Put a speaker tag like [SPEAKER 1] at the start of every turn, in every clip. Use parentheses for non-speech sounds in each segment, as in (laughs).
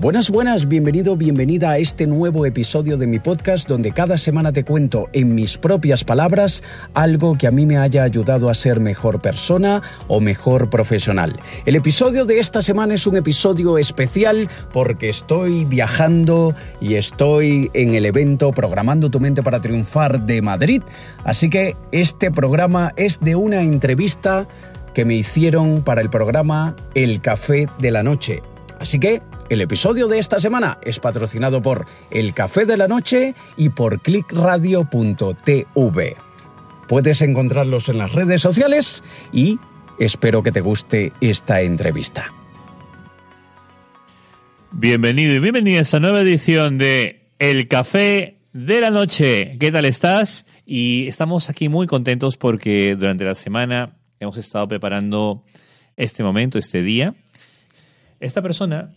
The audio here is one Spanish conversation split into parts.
[SPEAKER 1] Buenas, buenas, bienvenido, bienvenida a este nuevo episodio de mi podcast donde cada semana te cuento en mis propias palabras algo que a mí me haya ayudado a ser mejor persona o mejor profesional. El episodio de esta semana es un episodio especial porque estoy viajando y estoy en el evento Programando tu mente para triunfar de Madrid, así que este programa es de una entrevista que me hicieron para el programa El Café de la Noche. Así que el episodio de esta semana es patrocinado por El Café de la Noche y por clickradio.tv. Puedes encontrarlos en las redes sociales y espero que te guste esta entrevista.
[SPEAKER 2] Bienvenido y bienvenida a esta nueva edición de El Café de la Noche. ¿Qué tal estás? Y estamos aquí muy contentos porque durante la semana hemos estado preparando este momento, este día. Esta persona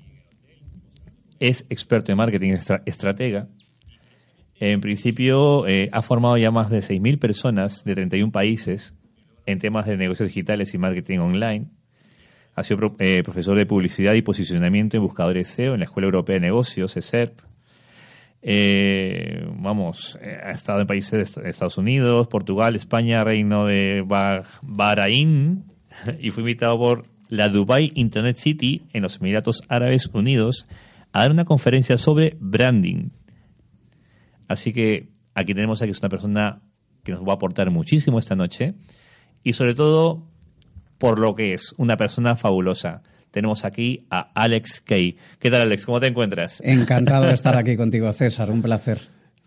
[SPEAKER 2] es experto en marketing, estratega. En principio, eh, ha formado ya más de 6.000 personas de 31 países en temas de negocios digitales y marketing online. Ha sido eh, profesor de publicidad y posicionamiento en buscadores SEO en la Escuela Europea de Negocios, ESERP. Eh, vamos, ha estado en países de Estados Unidos, Portugal, España, Reino de Bahrain (laughs) y fue invitado por la Dubai Internet City en los Emiratos Árabes Unidos a dar una conferencia sobre branding. Así que aquí tenemos a que es una persona que nos va a aportar muchísimo esta noche y sobre todo por lo que es una persona fabulosa. Tenemos aquí a Alex Kay. ¿Qué tal, Alex? ¿Cómo te encuentras?
[SPEAKER 3] Encantado de estar aquí (laughs) contigo, César. Un placer.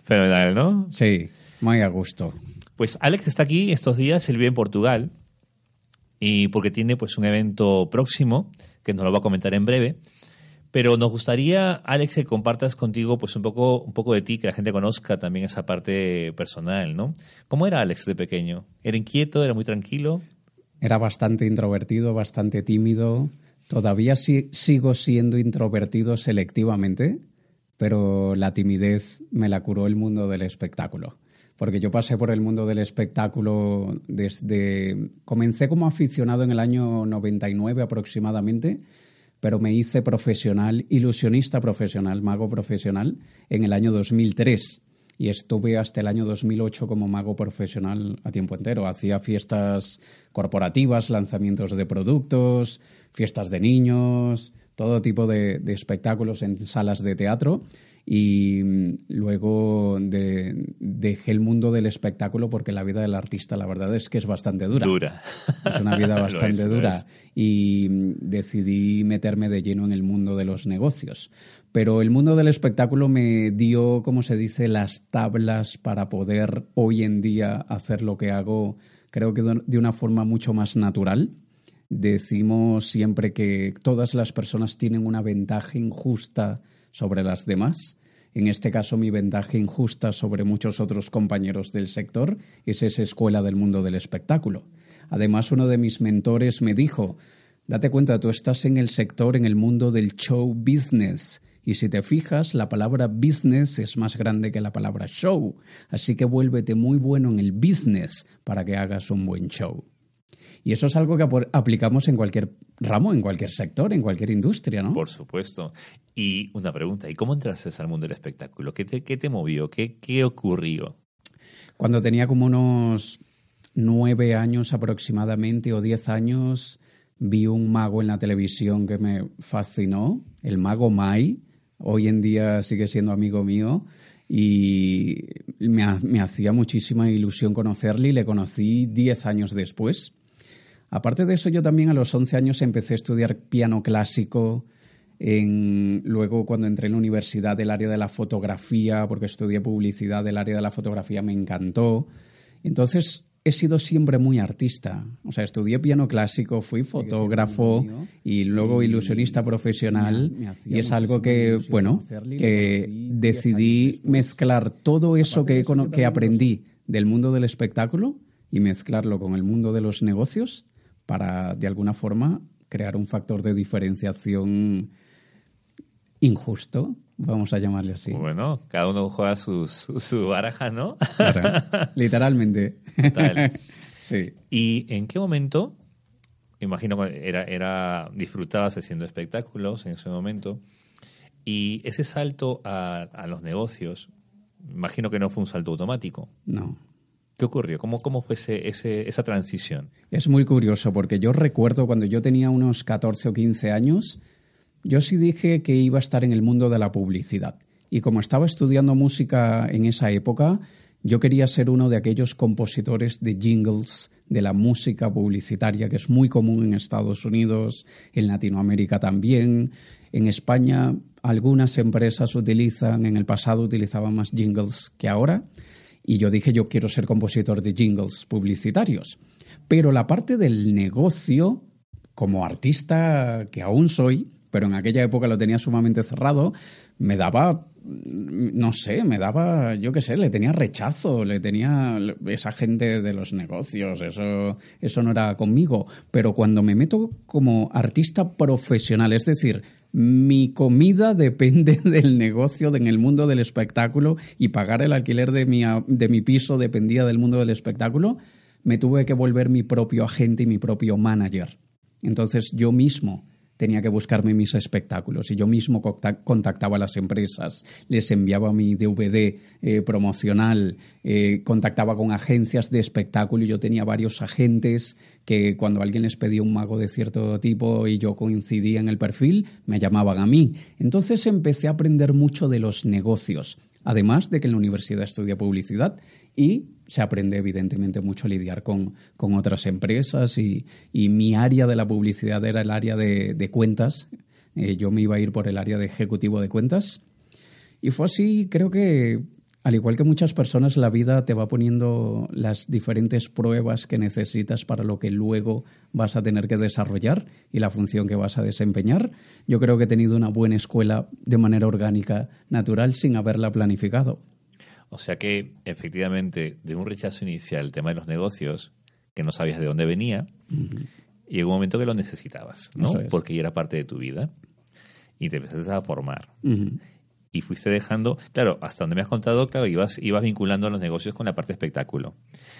[SPEAKER 2] Fenomenal, ¿no?
[SPEAKER 3] Sí, muy a gusto.
[SPEAKER 2] Pues Alex está aquí estos días, él vive en Portugal y porque tiene pues un evento próximo que nos lo va a comentar en breve pero nos gustaría, Alex, que compartas contigo pues un poco, un poco de ti, que la gente conozca también esa parte personal, ¿no? ¿Cómo era Alex de pequeño? ¿Era inquieto? ¿Era muy tranquilo?
[SPEAKER 3] Era bastante introvertido, bastante tímido. Todavía sigo siendo introvertido selectivamente, pero la timidez me la curó el mundo del espectáculo. Porque yo pasé por el mundo del espectáculo desde... Comencé como aficionado en el año 99 aproximadamente pero me hice profesional, ilusionista profesional, mago profesional, en el año 2003 y estuve hasta el año 2008 como mago profesional a tiempo entero. Hacía fiestas corporativas, lanzamientos de productos, fiestas de niños, todo tipo de, espectáculos en salas de teatro y mm, luego dejé el mundo del espectáculo porque la vida del artista la verdad es que es bastante dura.
[SPEAKER 2] Dura.
[SPEAKER 3] Es una vida (laughs) bastante dura y mm, decidí meterme de lleno en el mundo de los negocios. Pero el mundo del espectáculo me dio, como se dice, las tablas para poder hoy en día hacer lo que hago, creo que de una forma mucho más natural. Decimos siempre que todas las personas tienen una ventaja injusta sobre las demás. En este caso, mi ventaja injusta sobre muchos otros compañeros del sector es esa escuela del mundo del espectáculo. Además, uno de mis mentores me dijo, date cuenta, tú estás en el sector, en el mundo del show business. Y si te fijas, la palabra business es más grande que la palabra show. Así que vuélvete muy bueno en el business para que hagas un buen show. Y eso es algo que aplicamos en cualquier ramo, en cualquier sector, en cualquier industria, ¿no?
[SPEAKER 2] Por supuesto. Y una pregunta, ¿y cómo entraste al mundo del espectáculo? ¿Qué te, qué te movió? ¿Qué, ¿Qué ocurrió?
[SPEAKER 3] Cuando tenía como unos nueve años aproximadamente o diez años, vi un mago en la televisión que me fascinó, el mago Mai. Hoy en día sigue siendo amigo mío y me, me hacía muchísima ilusión conocerle y le conocí diez años después. Aparte de eso, yo también a los 11 años empecé a estudiar piano clásico. luego, cuando entré en la universidad del área de la fotografía, porque estudié publicidad del área de la fotografía, me encantó. Entonces, he sido siempre muy artista. O sea, estudié piano clásico, fui fotógrafo y luego ilusionista profesional. y es algo que, bueno, que decidí mezclar todo eso que, que aprendí del mundo del espectáculo y mezclarlo con el mundo de los negocios para, de alguna forma, crear un factor de diferenciación injusto, vamos a llamarle así.
[SPEAKER 2] Bueno, cada uno juega su, su, baraja, ¿no?
[SPEAKER 3] literalmente. (laughs)
[SPEAKER 2] sí. ¿Y en qué momento, imagino que era, era, disfrutabas haciendo espectáculos en ese momento, y ese salto a, a los negocios, imagino que no fue un salto automático.
[SPEAKER 3] No.
[SPEAKER 2] ¿Qué ocurrió? ¿Cómo, cómo fue ese, esa transición?
[SPEAKER 3] Es muy curioso porque yo recuerdo cuando yo tenía unos 14 o 15 años, yo sí dije que iba a estar en el mundo de la publicidad. Y como estaba estudiando música en esa época, yo quería ser uno de aquellos compositores de jingles de la música publicitaria que es muy común en Estados Unidos, en Latinoamérica también. En España algunas empresas utilizan, en el pasado utilizaban más jingles que ahora. Y yo dije, yo quiero ser compositor de jingles publicitarios. Pero la parte del negocio, como artista que aún soy, pero en aquella época lo tenía sumamente cerrado, me daba, no sé, me daba, yo qué sé, le tenía rechazo, le tenía esa gente de los negocios, eso, eso no era conmigo. Pero cuando me meto como artista profesional, es decir, mi comida depende (laughs) del negocio, en el mundo del espectáculo y pagar el alquiler de mi, de mi piso dependía del mundo del espectáculo, me tuve que volver mi propio agente y mi propio manager. Entonces yo mismo tenía que buscarme mis espectáculos y yo mismo contactaba a las empresas, les enviaba mi DVD eh, promocional, eh, contactaba con agencias de espectáculo y yo tenía varios agentes que cuando alguien les pedía un mago de cierto tipo y yo coincidía en el perfil, me llamaban a mí. Entonces empecé a aprender mucho de los negocios, además de que en la universidad estudia publicidad y se aprende evidentemente mucho a lidiar con, otras empresas y, mi área de la publicidad era el área de, cuentas. Eh, yo me iba a ir por el área de ejecutivo de cuentas. Y fue así, creo que, al igual que muchas personas, la vida te va poniendo las diferentes pruebas que necesitas para lo que luego vas a tener que desarrollar y la función que vas a desempeñar. Yo creo que he tenido una buena escuela de manera orgánica, natural, sin haberla planificado.
[SPEAKER 2] O sea que, efectivamente, de un rechazo inicial, el tema de los negocios, que no sabías de dónde venía, y llegó un momento que lo necesitabas, ¿no? Porque ya era parte de tu vida. Y te empezaste a formar. Y fuiste dejando, claro, hasta donde me has contado, claro, ibas, ibas vinculando a los negocios con la parte de espectáculo.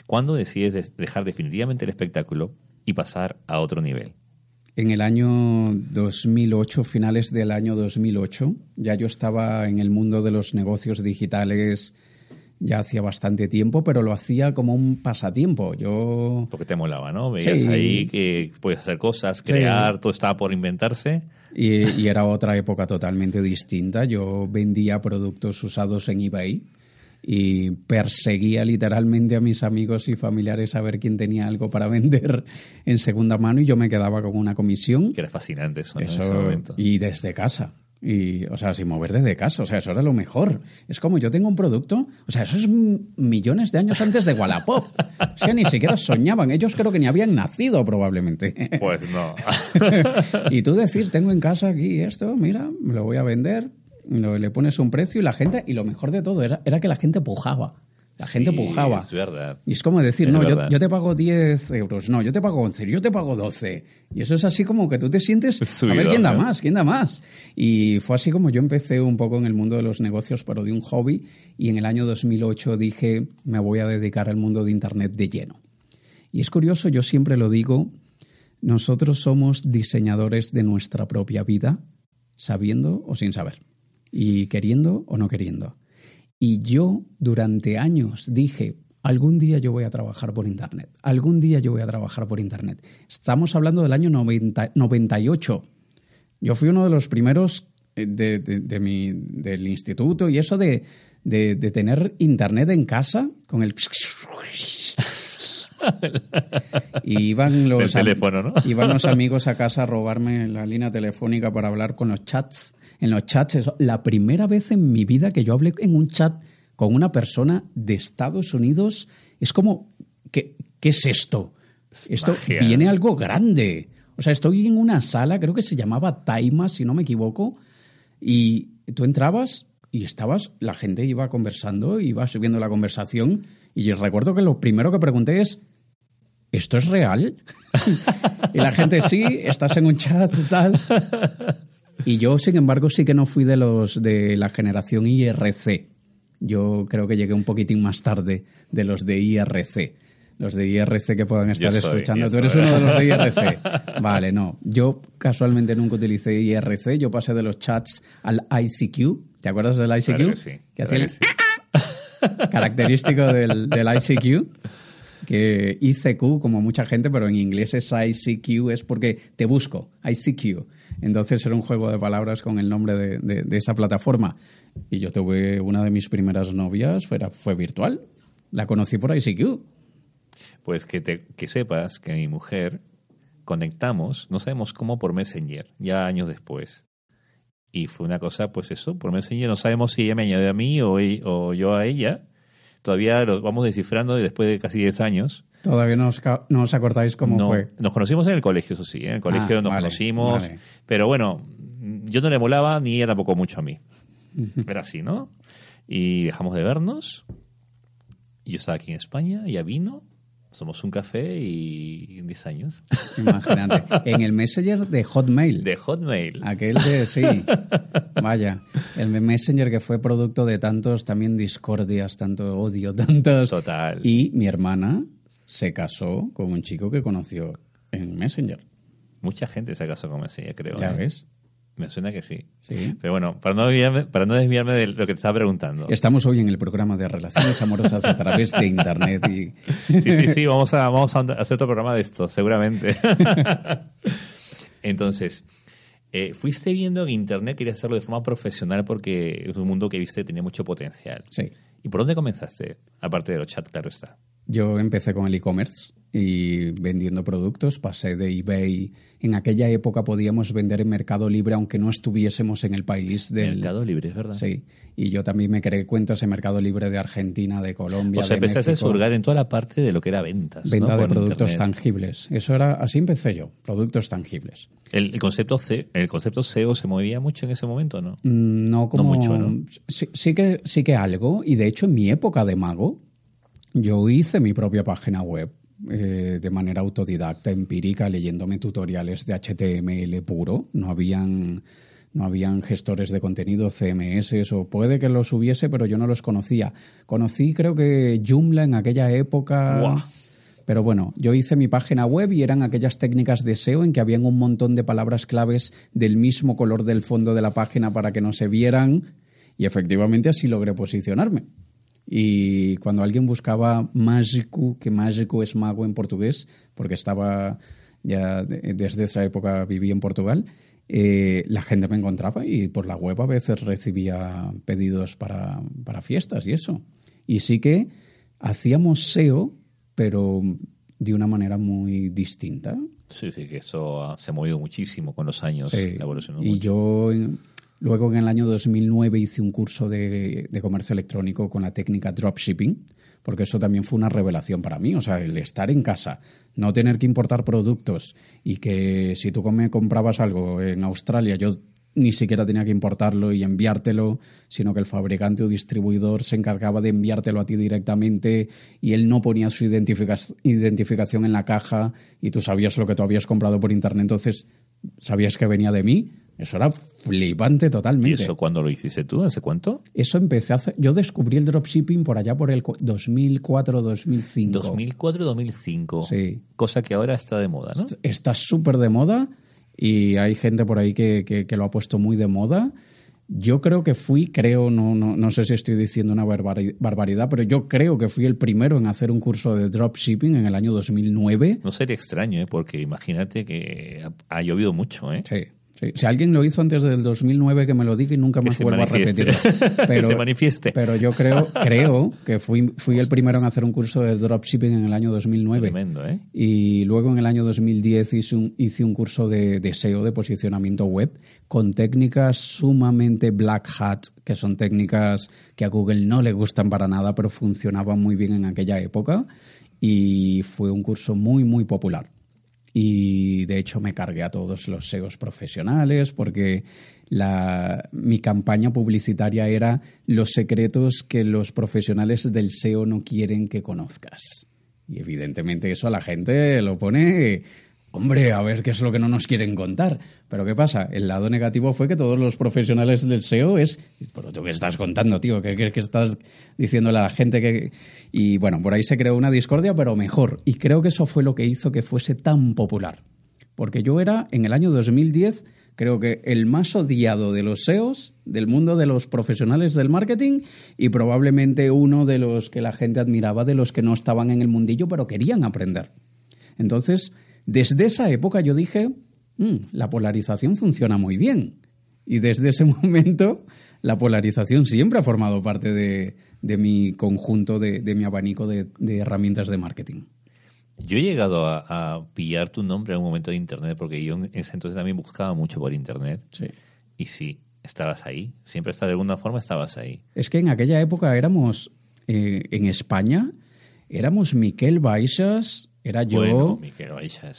[SPEAKER 2] ¿Cuándo decides dejar definitivamente el espectáculo y pasar a otro nivel?
[SPEAKER 3] En el año 2008, finales del año 2008, ya yo estaba en el mundo de los negocios digitales ya hacía bastante tiempo, pero lo hacía como un pasatiempo. Yo...
[SPEAKER 2] Porque te molaba, ¿no? Veías ahí que puedes hacer cosas, crear, todo estaba por inventarse.
[SPEAKER 3] Y, y, era otra época totalmente distinta. Yo vendía productos usados en eBay y perseguía literalmente a mis amigos y familiares a ver quién tenía algo para (laughs) vender en segunda mano y yo me quedaba con una comisión.
[SPEAKER 2] Que era fascinante eso, en ese momento.
[SPEAKER 3] Y desde casa. Y, o sea, sin mover desde casa, o sea, eso era lo mejor. Es como yo tengo un producto, o sea, eso es millones de años antes de Wallapop. O sea, ni siquiera soñaban, ellos creo que ni habían nacido probablemente.
[SPEAKER 2] Pues no. (laughs)
[SPEAKER 3] y tú decir, tengo en casa aquí esto, mira, me lo voy a vender, le pones un precio y la gente, y lo mejor de todo era, era que la gente pujaba. La gente pujaba.
[SPEAKER 2] Es verdad.
[SPEAKER 3] Y es como decir, no, yo, te pago 10 euros, no, yo te pago 11, yo te pago 12. Y eso es así como que tú te sientes, a ver quién da más, quién da más. Y fue así como yo empecé un poco en el mundo de los negocios, pero de un hobby. Y en el año 2008 dije, me voy a dedicar al mundo de Internet de lleno. Y es curioso, yo siempre lo digo, nosotros somos diseñadores de nuestra propia vida, sabiendo o sin saber, y queriendo o no queriendo. Y yo durante años dije, algún día yo voy a trabajar por Internet, algún día yo voy a trabajar por Internet. Estamos hablando del año 98. Yo fui uno de los primeros eh, de, mi, del instituto y eso de, tener Internet en casa con el... (laughs) y iban los, iban los amigos a casa a robarme la línea telefónica para hablar con los chats en los chats. la primera vez en mi vida que yo hablé en un chat con una persona de Estados Unidos es como, ¿qué, qué es esto? esto viene algo grande. O sea, estoy en una sala, creo que se llamaba Taima, si no me equivoco, y tú entrabas y estabas, la gente iba conversando, iba subiendo la conversación, y recuerdo que lo primero que pregunté es, ¿esto es real? (laughs) y la gente, sí, estás en un chat, tal. (laughs) Y yo, sin embargo, sí que no fui de los de la generación IRC. Yo creo que llegué un poquitín más tarde de los de IRC. Los de IRC que puedan estar escuchando. Tú eres uno de los de (laughs) IRC. Vale, no. Yo casualmente nunca utilicé IRC. Yo pasé de los chats al ICQ. ¿Te acuerdas del ICQ?
[SPEAKER 2] Claro que sí.
[SPEAKER 3] Que hacía (laughs) característico del, del ICQ que ICQ, como mucha gente, pero en inglés es ICQ, es porque te busco, ICQ. Entonces era un juego de palabras con el nombre de, esa plataforma. Y yo tuve una de mis primeras novias, fue, virtual. La conocí por ICQ.
[SPEAKER 2] Pues que, te, sepas que mi mujer conectamos, no sabemos cómo, por Messenger, ya años después. Y fue una cosa, pues eso, por Messenger, no sabemos si ella me añadió a mí o, o yo a ella todavía lo vamos descifrando y después de casi 10 años.
[SPEAKER 3] Todavía no os, no os acordáis cómo fue.
[SPEAKER 2] Nos conocimos en el colegio, eso sí, ¿eh? en el colegio ah, nos conocimos, pero bueno, yo no le molaba ni ella tampoco mucho a mí. Era así, ¿no? Y dejamos de vernos. Yo estaba aquí en España, ella vino, somos un café y 10 años. (laughs)
[SPEAKER 3] Imagínate. En el Messenger de Hotmail.
[SPEAKER 2] De Hotmail.
[SPEAKER 3] Aquel de, sí. (laughs) Vaya. El Messenger que fue producto de tantos también discordias, tanto odio, tantos.
[SPEAKER 2] Total.
[SPEAKER 3] Y mi hermana se casó con un chico que conoció en Messenger.
[SPEAKER 2] Mucha gente se casó con Messenger, creo.
[SPEAKER 3] Ya ¿eh? ves.
[SPEAKER 2] Me suena que sí. Pero bueno, para no, desviarme, para no desviarme de lo que te estaba preguntando.
[SPEAKER 3] Estamos hoy en el programa de relaciones amorosas a través de Internet. Y... (laughs)
[SPEAKER 2] Sí, sí, sí, vamos a, vamos a hacer otro programa de esto, seguramente. (laughs) Entonces, eh, fuiste viendo que Internet quería hacerlo de forma profesional porque es un mundo que viste tenía mucho potencial.
[SPEAKER 3] Sí.
[SPEAKER 2] ¿Y por dónde comenzaste? Aparte de los chats, claro está.
[SPEAKER 3] Yo empecé con el e-commerce y vendiendo productos. Pasé de eBay. En aquella época podíamos vender en Mercado Libre aunque no estuviésemos en el país del...
[SPEAKER 2] Mercado Libre, es verdad.
[SPEAKER 3] Sí. Y yo también me creé cuentas en Mercado Libre de Argentina, de Colombia,
[SPEAKER 2] O sea, empezaste a surgar en toda la parte de lo que era ventas.
[SPEAKER 3] Venta de productos tangibles. Eso era... Así empecé yo. Productos tangibles.
[SPEAKER 2] ¿El, concepto, C, ¿El concepto SEO se movía mucho en ese momento no?
[SPEAKER 3] Mm, no como... mucho, ¿no? sí, que, sí que algo. Y de hecho en mi época de mago yo hice mi propia página web eh, de manera autodidacta, empírica, leyéndome tutoriales de HTML puro. No habían, no habían gestores de contenido, CMS, o puede que los hubiese, pero yo no los conocía. Conocí, creo que Joomla en aquella época. Pero bueno, yo hice mi página web y eran aquellas técnicas de SEO en que habían un montón de palabras claves del mismo color del fondo de la página para que no se vieran. Y efectivamente así logré posicionarme. Y cuando alguien buscaba mágico, que mágico es mago en portugués, porque estaba ya desde esa época viví en Portugal, eh, la gente me encontraba y por la web a veces recibía pedidos para, para fiestas y eso. Y sí que hacíamos SEO, pero de una manera muy distinta.
[SPEAKER 2] Sí, sí, que eso se ha movido muchísimo con los años.
[SPEAKER 3] Sí. y yo Luego en el año 2009 hice un curso de, comercio electrónico con la técnica dropshipping, porque eso también fue una revelación para mí. O sea, el estar en casa, no tener que importar productos y que si tú me comprabas algo en Australia, yo ni siquiera tenía que importarlo y enviártelo, sino que el fabricante o distribuidor se encargaba de enviártelo a ti directamente y él no ponía su identificación en la caja y tú sabías lo que tú habías comprado por internet, entonces sabías que venía de mí eso era flipante totalmente.
[SPEAKER 2] ¿Y eso cuándo lo hiciste tú? ¿Hace cuánto?
[SPEAKER 3] Eso empecé a hacer. Yo descubrí el dropshipping por allá por el 2004-2005.
[SPEAKER 2] 2004-2005.
[SPEAKER 3] Sí.
[SPEAKER 2] Cosa que ahora está de moda, ¿no?
[SPEAKER 3] Está súper de moda y hay gente por ahí que, que, lo ha puesto muy de moda. Yo creo que fui, creo, no, no, no sé si estoy diciendo una barbaridad, pero yo creo que fui el primero en hacer un curso de dropshipping en el año 2009.
[SPEAKER 2] No sería extraño, ¿eh? porque imagínate que ha llovido mucho. ¿eh?
[SPEAKER 3] Sí. Si alguien lo hizo antes del 2009, que me lo diga y nunca más vuelva a repetirlo.
[SPEAKER 2] Pero, (laughs) que se manifieste.
[SPEAKER 3] Pero yo creo, (laughs) creo que fui, fui el primero en hacer un curso de dropshipping en el año 2009.
[SPEAKER 2] Tremendo, ¿eh?
[SPEAKER 3] Y luego en el año 2010 hice un, hice un curso de, de SEO, de posicionamiento web, con técnicas sumamente black hat, que son técnicas que a Google no le gustan para nada, pero funcionaban muy bien en aquella época. Y fue un curso muy, muy popular y de hecho me cargué a todos los SEOs profesionales porque la, mi campaña publicitaria era los secretos que los profesionales del SEO no quieren que conozcas. Y evidentemente eso a la gente lo pone hombre, a ver qué es lo que no nos quieren contar. Pero ¿qué pasa? El lado negativo fue que todos los profesionales del SEO es, pero tú qué estás contando, tío, ¿qué, qué, estás diciéndole a la gente que... Y bueno, por ahí se creó una discordia, pero mejor. Y creo que eso fue lo que hizo que fuese tan popular. Porque yo era, en el año 2010, creo que el más odiado de los SEOs, del mundo de los profesionales del marketing y probablemente uno de los que la gente admiraba de los que no estaban en el mundillo pero querían aprender. Entonces, desde esa época yo dije, mm, la polarización funciona muy bien. Y desde ese (laughs) momento la polarización siempre ha formado parte de, mi conjunto, de, mi abanico de, herramientas de marketing.
[SPEAKER 2] Yo he llegado a, pillar tu nombre en un momento de Internet, porque yo en ese entonces también buscaba mucho por Internet.
[SPEAKER 3] Sí.
[SPEAKER 2] Y sí, estabas ahí. Siempre está de alguna forma estabas ahí.
[SPEAKER 3] Es que en aquella época éramos, eh, en España, éramos Miquel Baixas, era yo,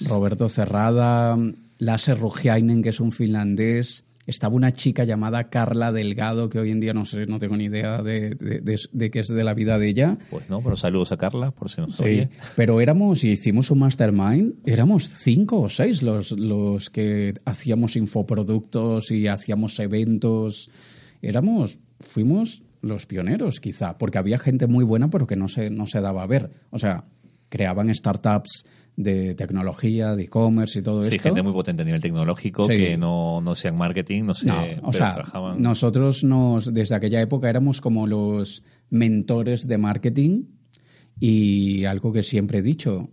[SPEAKER 3] Roberto Cerrada, Lasse Rugiainen, que es un finlandés. Estaba una chica llamada Carla Delgado, que hoy en día no sé, no tengo ni idea de, de, qué es de la vida de ella.
[SPEAKER 2] Pues no, pero saludos a Carla, por si no sí,
[SPEAKER 3] Pero éramos, y hicimos un mastermind, éramos cinco o seis los, los que hacíamos infoproductos y hacíamos eventos. Éramos, fuimos los pioneros, quizá, porque había gente muy buena, pero que no se, no se daba a ver. O sea, creaban startups de tecnología, de e-commerce y todo
[SPEAKER 2] sí,
[SPEAKER 3] esto.
[SPEAKER 2] Sí, gente muy potente a nivel tecnológico que no, no sean marketing, no sé,
[SPEAKER 3] o sea, nosotros nos, desde aquella época éramos como los mentores de marketing y algo que siempre he dicho,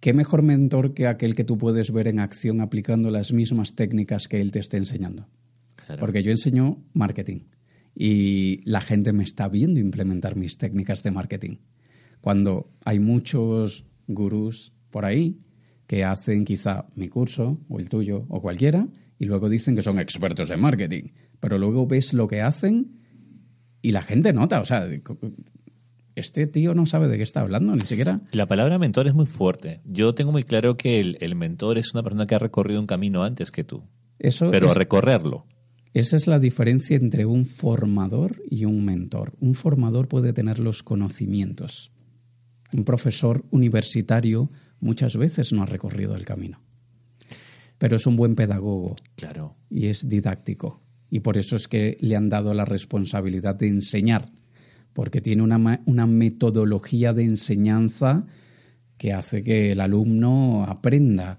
[SPEAKER 3] ¿qué mejor mentor que aquel que tú puedes ver en acción aplicando las mismas técnicas que él te esté enseñando? Porque yo enseño marketing y la gente me está viendo implementar mis técnicas de marketing cuando hay muchos gurús por ahí que hacen quizá mi curso o el tuyo o cualquiera y luego dicen que son expertos en marketing, pero luego ves lo que hacen y la gente nota, o sea, este tío no sabe de qué está hablando, ni siquiera.
[SPEAKER 2] La palabra mentor es muy fuerte. Yo tengo muy claro que el, mentor es una persona que ha recorrido un camino antes que tú.
[SPEAKER 3] Eso
[SPEAKER 2] pero a recorrerlo.
[SPEAKER 3] Esa es la diferencia entre un formador y un mentor. Un formador puede tener los conocimientos, un profesor universitario muchas veces no ha recorrido el camino. Pero es un buen pedagogo.
[SPEAKER 2] Claro.
[SPEAKER 3] Y es didáctico. Y por eso es que le han dado la responsabilidad de enseñar. Porque tiene una, una metodología de enseñanza que hace que el alumno aprenda.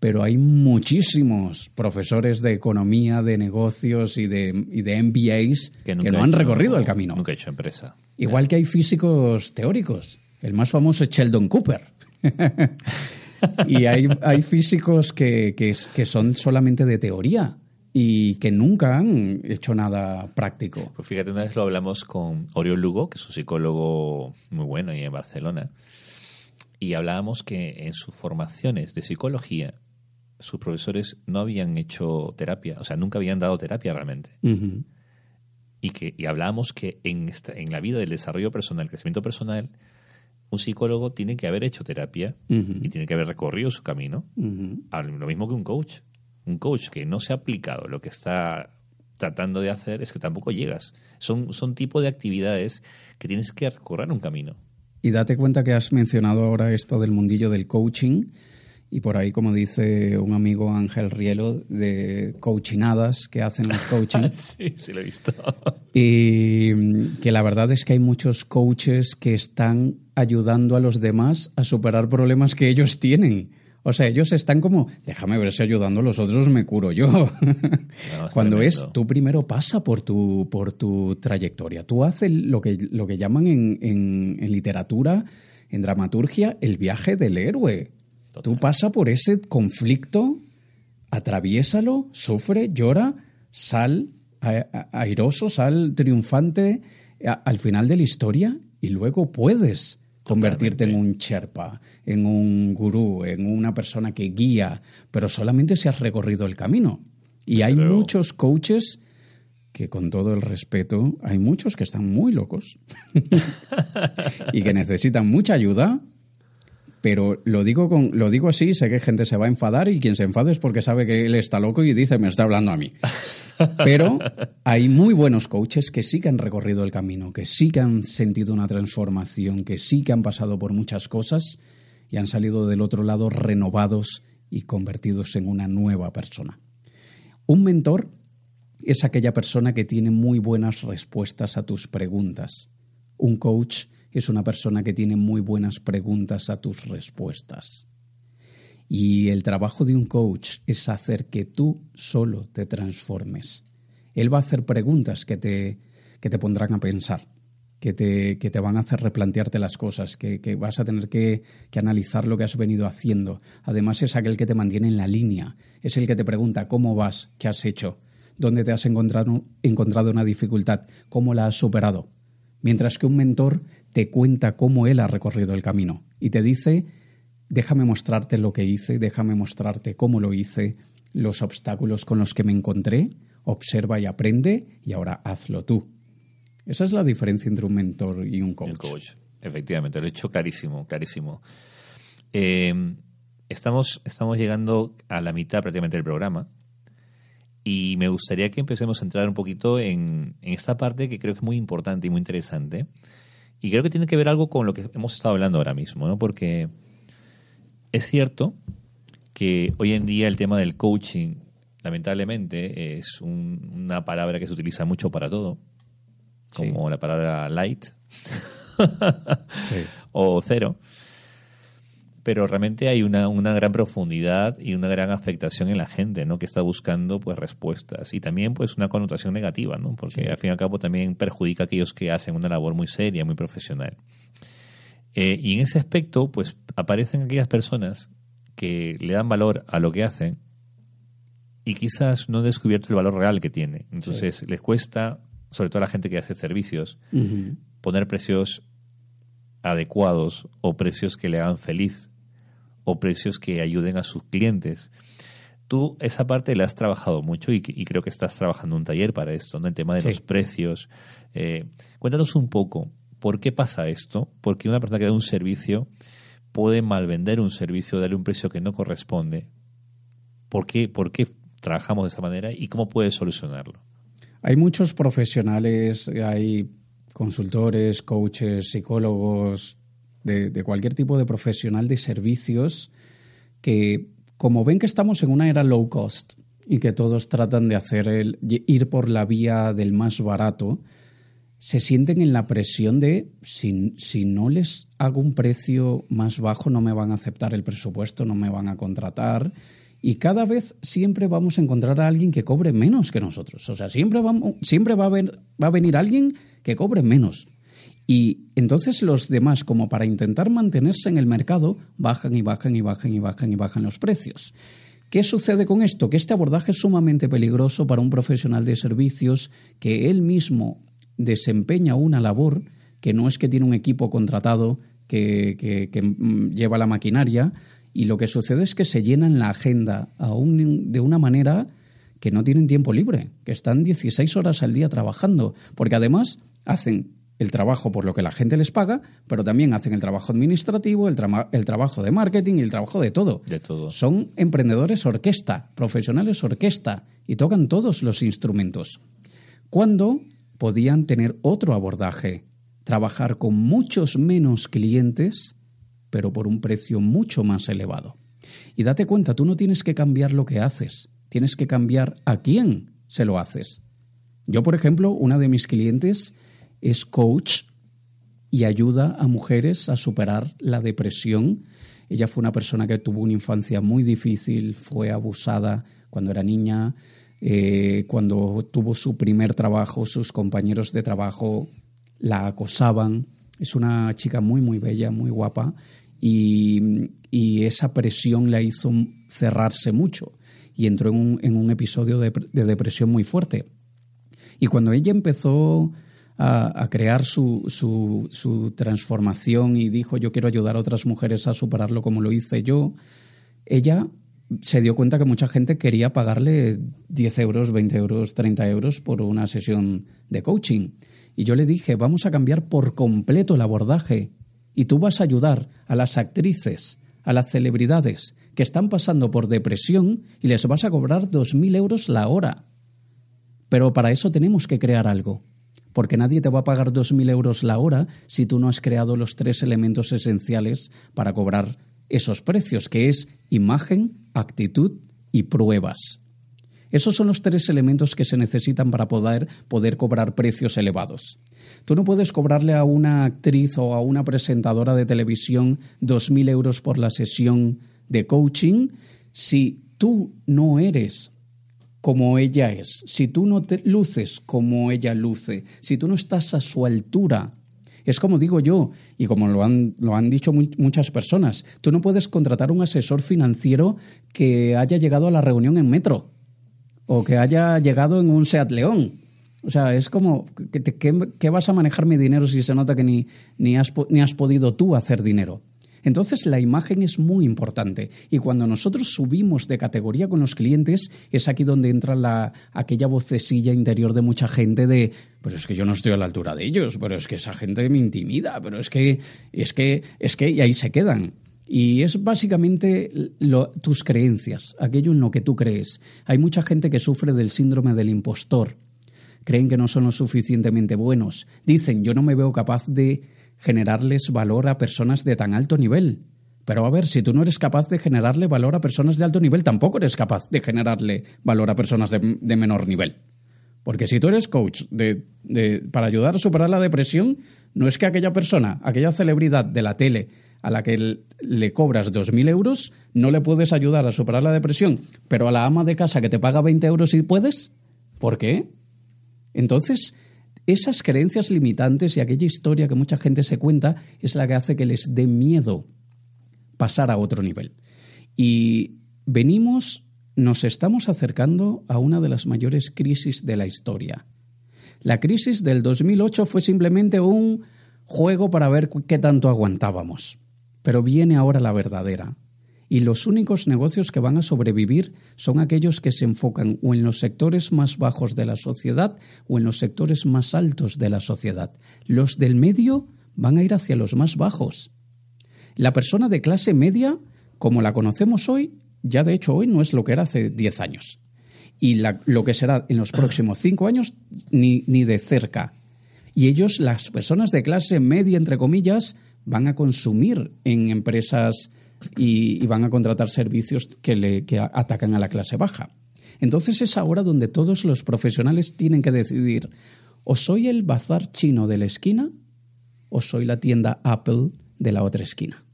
[SPEAKER 3] Pero hay muchísimos profesores de economía, de negocios y de, y de MBAs que, no han recorrido el camino.
[SPEAKER 2] Nunca he hecho empresa.
[SPEAKER 3] Igual que hay físicos teóricos el más famoso es Sheldon Cooper. (laughs) y hay, físicos que, que, son solamente de teoría y que nunca han hecho nada práctico.
[SPEAKER 2] Pues fíjate, una vez lo hablamos con Oriol Lugo, que es un psicólogo muy bueno ahí en Barcelona, y hablábamos que en sus formaciones de psicología sus profesores no habían hecho terapia, o sea, nunca habían dado terapia realmente. Y que y hablábamos que en, en la vida del desarrollo personal, el crecimiento personal, un psicólogo tiene que haber hecho terapia y tiene que haber recorrido su camino. Lo mismo que un coach. Un coach que no se ha aplicado lo que está tratando de hacer es que tampoco llegas. Son, son tipo de actividades que tienes que recorrer un camino.
[SPEAKER 3] Y date cuenta que has mencionado ahora esto del mundillo del coaching y por ahí, como dice un amigo Ángel Rielo, de coachinadas que hacen los coaching. (laughs)
[SPEAKER 2] sí, sí lo he visto.
[SPEAKER 3] Y que la verdad es que hay muchos coaches que están ayudando a los demás a superar problemas que ellos tienen. O sea, ellos están como, déjame ver si ayudando a los otros me curo yo. (laughs) Cuando es, tú primero pasa por tu, por tu trayectoria. Tú haces lo que, lo que llaman en, en, literatura, en dramaturgia, el viaje del héroe. Tú pasa por ese conflicto, atraviésalo, sufre, llora, sal airoso, sal triunfante al final de la historia y luego puedes convertirte en un Sherpa, en un gurú, en una persona que guía, pero solamente si has recorrido el camino. Y hay muchos coaches que con todo el respeto, hay muchos que están muy locos (laughs) (laughs) y que necesitan mucha ayuda, pero lo digo, con, lo digo así, sé que gente se va a enfadar y quien se enfade es porque sabe que él está loco y dice, me está hablando a mí. (laughs) Pero hay muy buenos coaches que sí que han recorrido el camino, que sí que han sentido una transformación, que sí que han pasado por muchas cosas y han salido del otro lado renovados y convertidos en una nueva persona. Un mentor es aquella persona que tiene muy buenas respuestas a tus preguntas. Un coach es una persona que tiene muy buenas preguntas a tus respuestas. Y el trabajo de un coach es hacer que tú solo te transformes. Él va a hacer preguntas que te, que te pondrán a pensar, que te, que te, van a hacer replantearte las cosas, que, que vas a tener que, que, analizar lo que has venido haciendo. Además es aquel que te mantiene en la línea, es el que te pregunta cómo vas, qué has hecho, dónde te has encontrado, encontrado una dificultad, cómo la has superado. Mientras que un mentor te cuenta cómo él ha recorrido el camino y te dice, déjame mostrarte lo que hice, déjame mostrarte cómo lo hice, los obstáculos con los que me encontré, observa y aprende y ahora hazlo tú. Esa es la diferencia entre un mentor y un coach.
[SPEAKER 2] coach. Efectivamente, lo he hecho clarísimo, clarísimo. Eh, estamos, estamos llegando a la mitad prácticamente del programa. Y me gustaría que empecemos a entrar un poquito en, esta parte que creo que es muy importante y muy interesante. Y creo que tiene que ver algo con lo que hemos estado hablando ahora mismo, ¿no? Porque es cierto que hoy en día el tema del coaching, lamentablemente, es una palabra que se utiliza mucho para todo, como la palabra light (laughs) o cero pero realmente hay una, una, gran profundidad y una gran afectación en la gente, ¿no? Que está buscando, pues, respuestas. Y también, pues, una connotación negativa, ¿no? Porque, al fin y al cabo, también perjudica a aquellos que hacen una labor muy seria, muy profesional. Eh, y en ese aspecto, pues, aparecen aquellas personas que le dan valor a lo que hacen y quizás no han descubierto el valor real que tiene. Entonces, les cuesta, sobre todo a la gente que hace servicios, poner precios adecuados o precios que le hagan feliz o precios que ayuden a sus clientes. Tú esa parte la has trabajado mucho y, creo que estás trabajando un taller para esto, ¿no? El tema de los precios. Eh, cuéntanos un poco, ¿por qué pasa esto? ¿Por qué una persona que da un servicio puede malvender un servicio, darle un precio que no corresponde? ¿Por qué, ¿Por qué trabajamos de esa manera y cómo puedes solucionarlo?
[SPEAKER 3] Hay muchos profesionales, hay consultores, coaches, psicólogos, de, cualquier tipo de profesional de servicios que, como ven que estamos en una era low cost y que todos tratan de hacer el, ir por la vía del más barato, se sienten en la presión de si, si no les hago un precio más bajo no me van a aceptar el presupuesto, no me van a contratar. Y cada vez siempre vamos a encontrar a alguien que cobre menos que nosotros. O sea, siempre, vamos, siempre va, a va a venir alguien que cobre menos. Y entonces los demás, como para intentar mantenerse en el mercado, bajan y bajan y bajan y bajan y bajan los precios. ¿Qué sucede con esto? Que este abordaje es sumamente peligroso para un profesional de servicios que él mismo desempeña una labor que no es que tiene un equipo contratado que, que, mm, lleva la maquinaria y lo que sucede es que se llenan la agenda aún de una manera que no tienen tiempo libre, que están 16 horas al día trabajando, porque además hacen el trabajo por lo que la gente les paga, pero también hacen el trabajo administrativo, el, el, trabajo de marketing y el trabajo de todo.
[SPEAKER 2] De todo.
[SPEAKER 3] Son emprendedores orquesta, profesionales orquesta, y tocan todos los instrumentos. ¿Cuándo podían tener otro abordaje? Trabajar con muchos menos clientes, pero por un precio mucho más elevado. Y date cuenta, tú no tienes que cambiar lo que haces, tienes que cambiar a quién se lo haces. Yo, por ejemplo, una de mis clientes es coach y ayuda a mujeres a superar la depresión. Ella fue una persona que tuvo una infancia muy difícil, fue abusada cuando era niña, eh, cuando tuvo su primer trabajo, sus compañeros de trabajo la acosaban. Es una chica muy, muy bella, muy guapa, y, esa presión la hizo cerrarse mucho y entró en un, episodio de depresión muy fuerte. Y cuando ella empezó a, crear su, su, su, transformación y dijo yo quiero ayudar a otras mujeres a superarlo como lo hice yo, ella se dio cuenta que mucha gente quería pagarle 10 euros, 20 euros, 30 euros por una sesión de coaching. Y yo le dije, vamos a cambiar por completo el abordaje y tú vas a ayudar a las actrices, a las celebridades que están pasando por depresión y les vas a cobrar 2.000 euros la hora. Pero para eso tenemos que crear algo porque nadie te va a pagar 2.000 euros la hora si tú no has creado los tres elementos esenciales para cobrar esos precios, que es imagen, actitud y pruebas. Esos son los tres elementos que se necesitan para poder, poder cobrar precios elevados. Tú no puedes cobrarle a una actriz o a una presentadora de televisión 2.000 euros por la sesión de coaching si tú no eres como ella es, si tú no te luces como ella luce, si tú no estás a su altura. Es como digo yo, y como lo han, lo han dicho muchas personas, tú no puedes contratar un asesor financiero que haya llegado a la reunión en metro o que haya llegado en un Seat León. O sea, es como, ¿qué, vas a manejar mi dinero si se nota que ni, ni, has, ni has podido tú hacer dinero? Entonces la imagen es muy importante y cuando nosotros subimos de categoría con los clientes es aquí donde entra la, aquella vocecilla interior de mucha gente de, pero es que yo no estoy a la altura de ellos, pero es que esa gente me intimida, pero es que, es que, es que, y ahí se quedan. Y es básicamente tus creencias, aquello en lo que tú crees. Hay mucha gente que sufre del síndrome del impostor. Creen que no son lo suficientemente buenos. Dicen, yo no me veo capaz de generarles valor a personas de tan alto nivel. Pero a ver, si tú no eres capaz de generarle valor a personas de alto nivel, tampoco eres capaz de generarle valor a personas de, menor nivel. Porque si tú eres coach de, para ayudar a superar la depresión, no es que aquella persona, aquella celebridad de la tele a la que le cobras 2.000 euros, no le puedes ayudar a superar la depresión, pero a la ama de casa que te paga 20 euros sí puedes. ¿Por qué? Entonces, esas creencias limitantes y aquella historia que mucha gente se cuenta es la que hace que les dé miedo pasar a otro nivel. Y venimos, nos estamos acercando a una de las mayores crisis de la historia. La crisis del 2008 fue simplemente un juego para ver qué tanto aguantábamos. Pero viene ahora la verdadera y los únicos negocios que van a sobrevivir son aquellos que se enfocan o en los sectores más bajos de la sociedad o en los sectores más altos de la sociedad. Los del medio van a ir hacia los más bajos. La persona de clase media, como la conocemos hoy, ya de hecho hoy no es lo que era hace 10 años. Y lo que será en los próximos 5 años, ni, ni de cerca. Y ellos, las personas de clase media, entre comillas, van a consumir en empresas y, van a contratar servicios que, le, que atacan a la clase baja. Entonces es ahora donde todos los profesionales tienen que decidir, o soy el bazar chino de la esquina o soy la tienda Apple de la otra esquina.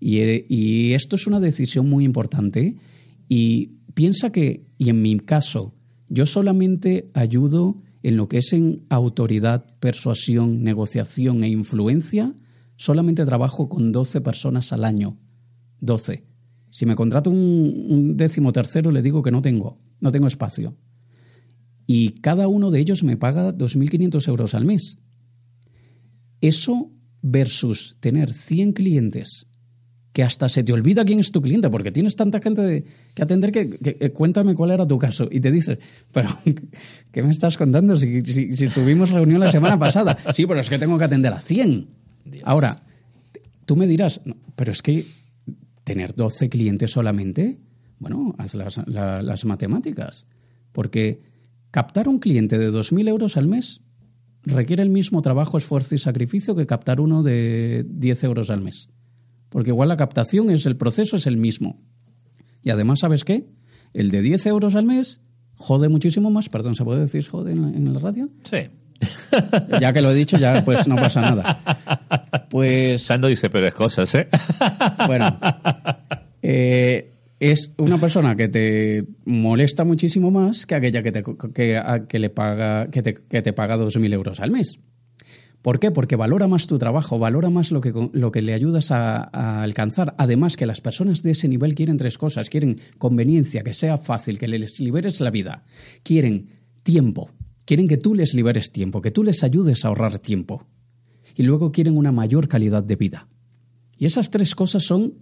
[SPEAKER 3] Y, y, esto es una decisión muy importante y piensa que, y en mi caso, yo solamente ayudo en lo que es en autoridad, persuasión, negociación e influencia solamente trabajo con 12 personas al año. 12. Si me contrato un, décimo tercero, le digo que no tengo, no tengo espacio. Y cada uno de ellos me paga 2.500 euros al mes. Eso versus tener 100 clientes que hasta se te olvida quién es tu cliente, porque tienes tanta gente que atender que, cuéntame cuál era tu caso. Y te dices, pero ¿qué me estás contando si, si, tuvimos reunión la semana pasada? Sí, pero es que tengo que atender a 100. Ahora, tú me dirás, pero es que tener 12 clientes solamente, bueno, haz las, las matemáticas. Porque captar un cliente de 2.000 euros al mes requiere el mismo trabajo, esfuerzo y sacrificio que captar uno de 10 euros al mes. Porque igual la captación es el proceso, es el mismo. Y además, ¿sabes qué? El de 10 euros al mes jode muchísimo más. Perdón, ¿se puede decir jode en en la radio?
[SPEAKER 2] Sí.
[SPEAKER 3] Ya que lo he dicho, ya pues no pasa nada. (laughs) Pues.
[SPEAKER 2] Sando dice peores cosas, ¿eh?
[SPEAKER 3] Bueno. Eh, es una persona que te molesta muchísimo más que aquella que te, que, le paga, que te, que te paga 2.000 euros al mes. ¿Por qué? Porque valora más tu trabajo, valora más lo que, lo que le ayudas a, a, alcanzar. Además, que las personas de ese nivel quieren tres cosas. Quieren conveniencia, que sea fácil, que les liberes la vida. Quieren tiempo, Quieren que tú les liberes tiempo, que tú les ayudes a ahorrar tiempo. Y luego quieren una mayor calidad de vida. Y esas tres cosas son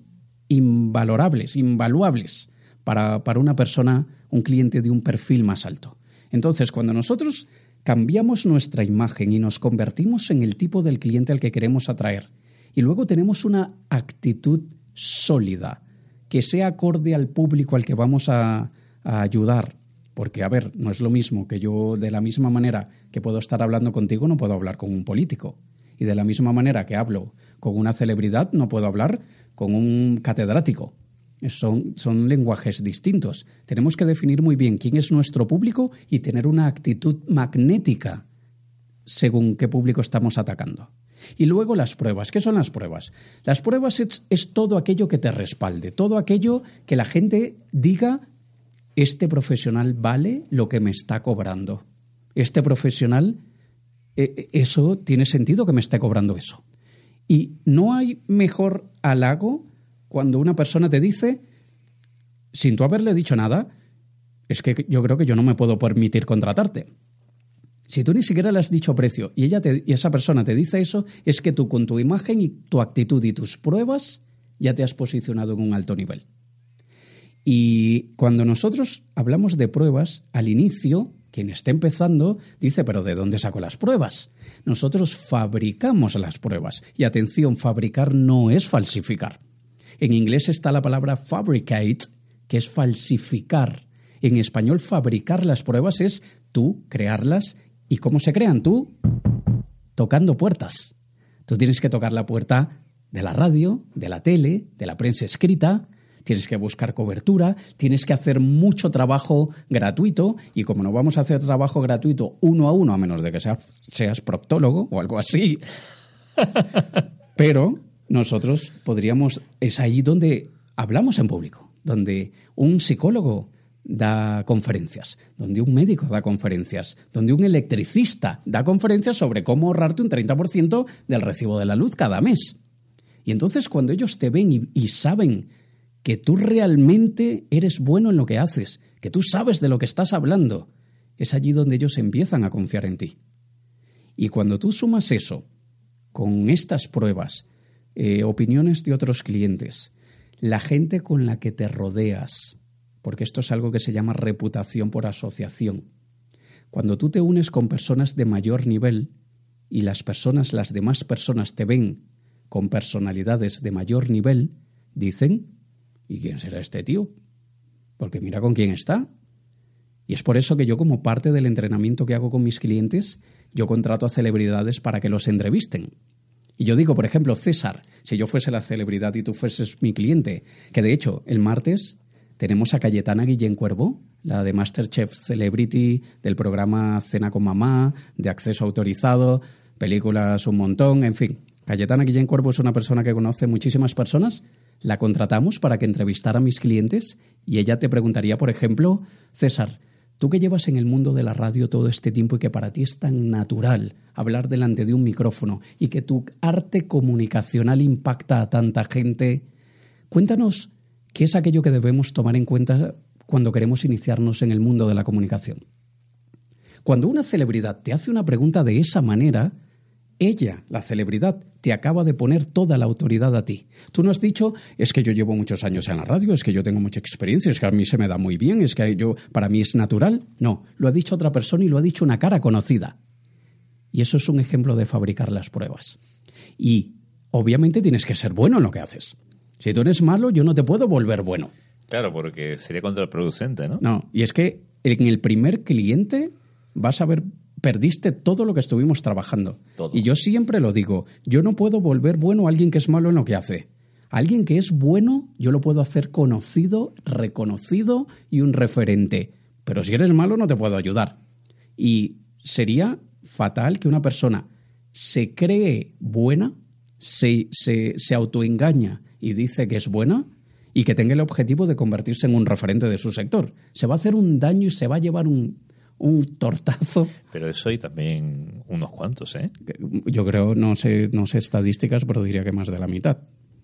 [SPEAKER 3] invalorables, invaluables para, para una persona, un cliente de un perfil más alto. Entonces, cuando nosotros cambiamos nuestra imagen y nos convertimos en el tipo del cliente al que queremos atraer, y luego tenemos una actitud sólida, que sea acorde al público al que vamos a, a ayudar, porque, a ver, no es lo mismo que yo, de la misma manera que puedo estar hablando contigo, no puedo hablar con un político. Y de la misma manera que hablo con una celebridad, no puedo hablar con un catedrático. Son, son lenguajes distintos. Tenemos que definir muy bien quién es nuestro público y tener una actitud magnética según qué público estamos atacando. Y luego las pruebas. ¿Qué son las pruebas? Las pruebas es, todo aquello que te respalde, todo aquello que la gente diga, este profesional vale lo que me está cobrando. Este profesional, e, e, eso tiene sentido que me esté cobrando eso. Y no hay mejor halago cuando una persona te dice, sin tú haberle dicho nada, es que yo creo que yo no me puedo permitir contratarte. Si tú ni siquiera le has dicho precio y, ella y esa persona te dice eso, es que tú con tu imagen y tu actitud y tus pruebas ya te has posicionado en un alto nivel. Y cuando nosotros hablamos de pruebas, al inicio, quien esté empezando dice, pero ¿de dónde saco las pruebas? Nosotros fabricamos las pruebas. Y atención, fabricar no es falsificar. En inglés está la palabra fabricate, que es falsificar. En español, fabricar las pruebas es tú crearlas ¿Y cómo se crean? Tú tocando puertas. Tú tienes que tocar la puerta de la radio, de la tele, de la prensa escrita, tienes que buscar cobertura, tienes que hacer mucho trabajo gratuito y como no vamos a hacer trabajo gratuito uno a uno, a menos de que seas, seas proctólogo o algo así, pero nosotros podríamos, es ahí donde hablamos en público, donde un psicólogo da conferencias, donde un médico da conferencias, donde un electricista da conferencias sobre cómo ahorrarte un 30% del recibo de la luz cada mes. Y entonces cuando ellos te ven y, saben que tú realmente eres bueno en lo que haces, que tú sabes de lo que estás hablando, es allí donde ellos empiezan a confiar en ti. Y cuando tú sumas eso con estas pruebas, eh, opiniones de otros clientes, la gente con la que te rodeas, porque esto es algo que se llama reputación por asociación. Cuando tú te unes con personas de mayor nivel y las personas, las demás personas te ven con personalidades de mayor nivel, dicen, ¿y quién será este tío? Porque mira con quién está. Y es por eso que yo como parte del entrenamiento que hago con mis clientes, yo contrato a celebridades para que los entrevisten. Y yo digo, por ejemplo, César, si yo fuese la celebridad y tú fueses mi cliente, que de hecho el martes tenemos a Cayetana Guillén Cuervo, la de Masterchef Celebrity, del programa Cena con Mamá, de acceso autorizado, películas un montón, en fin. Cayetana Guillén Cuervo es una persona que conoce muchísimas personas. La contratamos para que entrevistara a mis clientes y ella te preguntaría, por ejemplo, César, tú que llevas en el mundo de la radio todo este tiempo y que para ti es tan natural hablar delante de un micrófono y que tu arte comunicacional impacta a tanta gente, cuéntanos ¿Qué es aquello que debemos tomar en cuenta cuando queremos iniciarnos en el mundo de la comunicación? Cuando una celebridad te hace una pregunta de esa manera, ella, la celebridad, te acaba de poner toda la autoridad a ti. Tú no has dicho, es que yo llevo muchos años en la radio, es que yo tengo mucha experiencia, es que a mí se me da muy bien, es que yo, para mí es natural. No, lo ha dicho otra persona y lo ha dicho una cara conocida. Y eso es un ejemplo de fabricar las pruebas. Y obviamente tienes que ser bueno en lo que haces. Si tú eres malo, yo no te puedo volver bueno.
[SPEAKER 2] Claro, porque sería contraproducente, ¿no?
[SPEAKER 3] No, y es que en el primer cliente vas a ver, perdiste todo lo que estuvimos trabajando. Y yo siempre lo digo, yo no puedo volver bueno a alguien que es malo en lo que hace. alguien que es bueno, yo lo puedo hacer conocido, reconocido y un referente. Pero si eres malo, no te puedo ayudar. Y sería fatal que una persona se cree buena, se, se, se autoengaña y dice que es buena y que tenga el objetivo de convertirse en un referente de su sector. Se va a hacer un daño y se va a llevar un, un tortazo.
[SPEAKER 2] Pero eso hay también unos cuantos, ¿eh?
[SPEAKER 3] Yo creo, no sé, no sé estadísticas, pero diría que más de la mitad.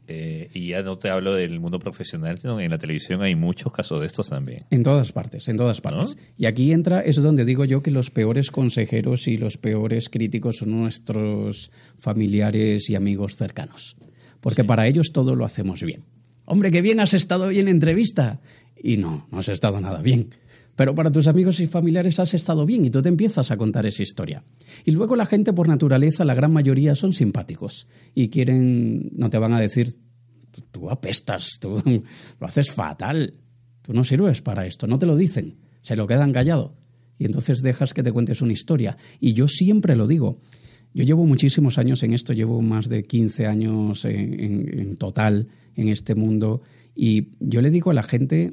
[SPEAKER 2] Eh, y ya no te hablo del mundo profesional, sino en la televisión hay muchos casos de estos también.
[SPEAKER 3] En todas partes, en todas partes. Y aquí entra, es donde digo yo que los peores consejeros y los peores críticos son nuestros familiares y amigos cercanos porque para ellos todo lo hacemos bien. Hombre, qué bien has estado hoy en entrevista. Y no, no has estado nada bien. Pero para tus amigos y familiares has estado bien y tú te empiezas a contar esa historia. Y luego la gente por naturaleza, la gran mayoría son simpáticos y quieren, no te van a decir, tú apestas, tú (laughs) lo haces fatal, tú no sirves para esto, no te lo dicen, se lo quedan callado. Y entonces dejas que te cuentes una historia. Y yo siempre lo digo, Yo llevo muchísimos años en esto, llevo más de 15 años en, total en este mundo y yo le digo a la gente,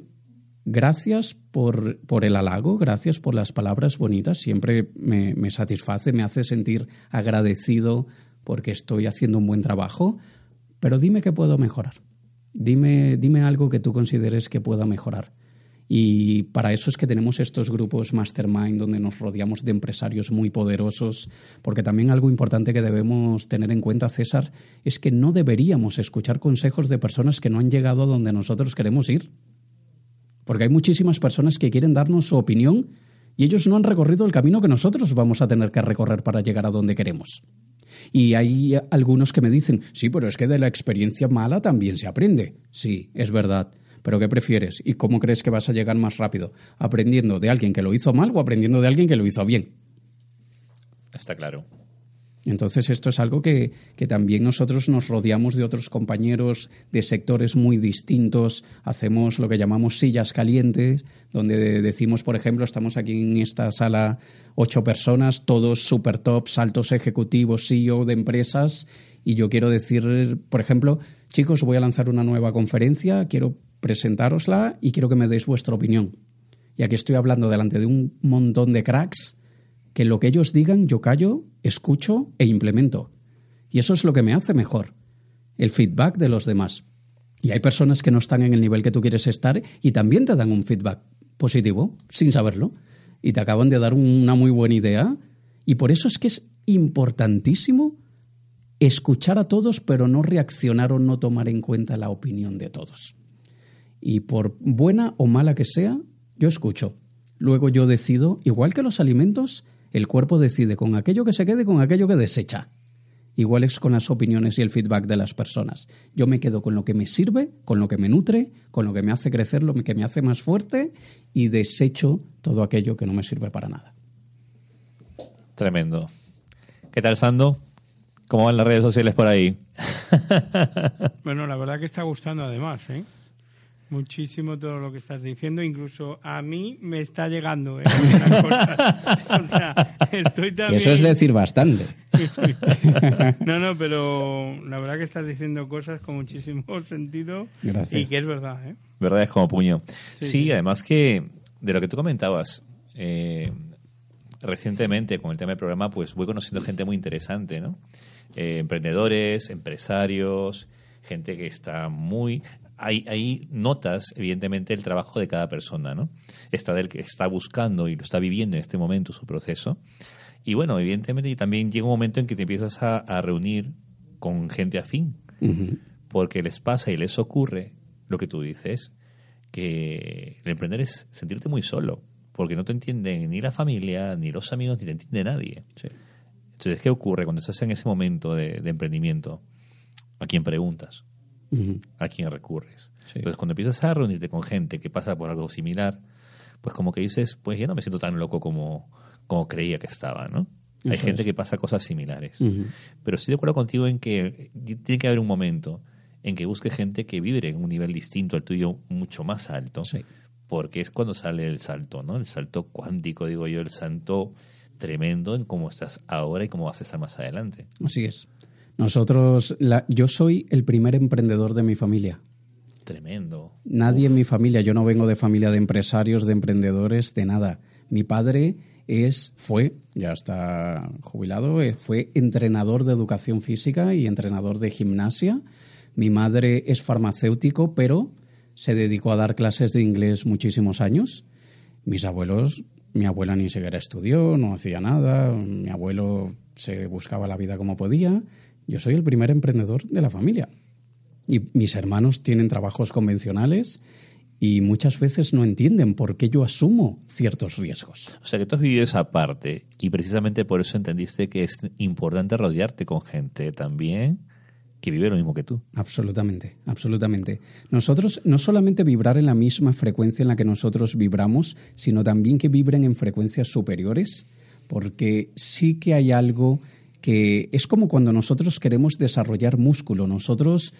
[SPEAKER 3] gracias por, por el halago, gracias por las palabras bonitas, siempre me, me satisface, me hace sentir agradecido porque estoy haciendo un buen trabajo, pero dime qué puedo mejorar. Dime, dime algo que tú consideres que pueda mejorar. Y para eso es que tenemos estos grupos mastermind donde nos rodeamos de empresarios muy poderosos, porque también algo importante que debemos tener en cuenta, César, es que no deberíamos escuchar consejos de personas que no han llegado a donde nosotros queremos ir. Porque hay muchísimas personas que quieren darnos su opinión y ellos no han recorrido el camino que nosotros vamos a tener que recorrer para llegar a donde queremos. Y hay algunos que me dicen, sí, pero es que de la experiencia mala también se aprende. Sí, es verdad. Pero ¿qué prefieres? ¿Y cómo crees que vas a llegar más rápido? ¿Aprendiendo de alguien que lo hizo mal o aprendiendo de alguien que lo hizo bien?
[SPEAKER 2] Está claro.
[SPEAKER 3] Entonces esto es algo que, que, también nosotros nos rodeamos de otros compañeros de sectores muy distintos, hacemos lo que llamamos sillas calientes, donde decimos, por ejemplo, estamos aquí en esta sala ocho personas, todos super tops, altos ejecutivos, CEO de empresas, y yo quiero decir, por ejemplo, chicos, voy a lanzar una nueva conferencia, quiero presentárosla y quiero que me deis vuestra opinión. Y aquí estoy hablando delante de un montón de cracks que lo que ellos digan yo callo, escucho e implemento. Y eso es lo que me hace mejor, el feedback de los demás. Y hay personas que no están en el nivel que tú quieres estar y también te dan un feedback positivo, sin saberlo, y te acaban de dar una muy buena idea. Y por eso es que es importantísimo escuchar a todos, pero no reaccionar o no tomar en cuenta la opinión de todos. Y por buena o mala que sea, yo escucho. Luego yo decido, igual que los alimentos, el cuerpo decide con aquello que se quede, con aquello que desecha. Igual es con las opiniones y el feedback de las personas. Yo me quedo con lo que me sirve, con lo que me nutre, con lo que me hace crecer, lo que me hace más fuerte y desecho todo aquello que no me sirve para nada.
[SPEAKER 2] Tremendo. ¿Qué tal, Sando? ¿Cómo van las redes sociales por ahí? (laughs)
[SPEAKER 4] bueno, la verdad que está gustando además, ¿eh? Muchísimo todo lo que estás diciendo, incluso a mí me está llegando. ¿eh? (laughs)
[SPEAKER 3] o sea, estoy también... Eso es decir bastante. (laughs)
[SPEAKER 4] no, no, pero la verdad que estás diciendo cosas con muchísimo (laughs) sentido y que es verdad. ¿eh?
[SPEAKER 2] Verdad es como puño. Sí, además que de lo que tú comentabas, eh, recientemente con el tema del programa, pues voy conociendo gente muy interesante, ¿no? Eh, emprendedores, empresarios, gente que está muy hay, notas, evidentemente, el trabajo de cada persona, ¿no? Está del que está buscando y lo está viviendo en este momento su proceso. Y bueno, evidentemente también llega un momento en que te empiezas a, reunir con gente afín, porque les pasa y les ocurre lo que tú dices, que el emprender es sentirte muy solo, porque no te entienden ni la familia, ni los amigos, ni te entiende nadie. Entonces, ¿qué ocurre cuando estás en ese momento de emprendimiento? ¿A quién preguntas? A quién recurres. Entonces, cuando empiezas a reunirte con gente que pasa por algo similar, pues como que dices, pues ya no me siento tan loco como, como creía que estaba, ¿no? Hay gente que pasa cosas similares. Pero estoy de acuerdo contigo en que tiene que haber un momento en que busque gente que vibre en un nivel distinto al tuyo, mucho más alto, porque es cuando sale el salto, ¿no? El salto cuántico, digo yo, el salto tremendo en cómo estás ahora y cómo vas a estar más adelante.
[SPEAKER 3] Así es. Nosotros, yo soy el primer emprendedor de mi familia.
[SPEAKER 2] Tremendo.
[SPEAKER 3] Nadie en mi familia, yo no vengo de familia de empresarios, de emprendedores, de nada. Mi padre es, fue, ya está jubilado, eh, fue entrenador de educación física y entrenador de gimnasia. Mi madre es farmacéutico, pero se dedicó a dar clases de inglés muchísimos años. Mis abuelos, mi abuela ni siquiera estudió, no hacía nada, mi abuelo se buscaba la vida como podía yo soy el primer emprendedor de la familia. Y mis hermanos tienen trabajos convencionales y muchas veces no entienden por qué yo asumo ciertos riesgos.
[SPEAKER 2] O sea que tú has vivido esa parte y precisamente por eso entendiste que es importante rodearte con gente también que vive lo mismo que tú.
[SPEAKER 3] Absolutamente, absolutamente. Nosotros no solamente vibrar en la misma frecuencia en la que nosotros vibramos, sino también que vibren en frecuencias superiores, porque sí que hay algo que es como cuando nosotros queremos desarrollar músculo. Nosotros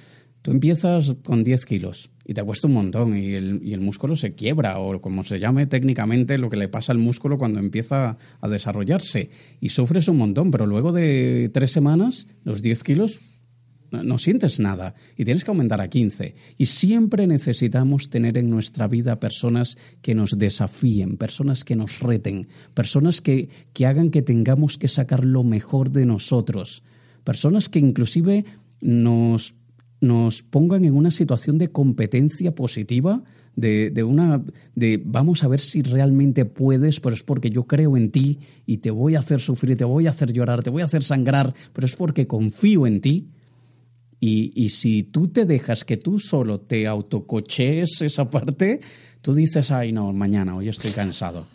[SPEAKER 3] Tú empiezas con 10 kilos y te cuesta un montón y el, y el, músculo se quiebra o como se llame técnicamente lo que le pasa al músculo cuando empieza a desarrollarse y sufres un montón, pero luego de tres semanas los 10 kilos no sientes nada y tienes que aumentar a 15. Y siempre necesitamos tener en nuestra vida personas que nos desafíen, personas que nos reten, personas que, que hagan que tengamos que sacar lo mejor de nosotros, personas que inclusive nos nos pongan en una situación de competencia positiva, de, de, una de vamos a ver si realmente puedes, pero es porque yo creo en ti y te voy a hacer sufrir, te voy a hacer llorar, te voy a hacer sangrar, pero es porque confío en ti. Y, y si tú te dejas que tú solo te autocochees esa parte, tú dices, ay no, mañana, hoy estoy cansado.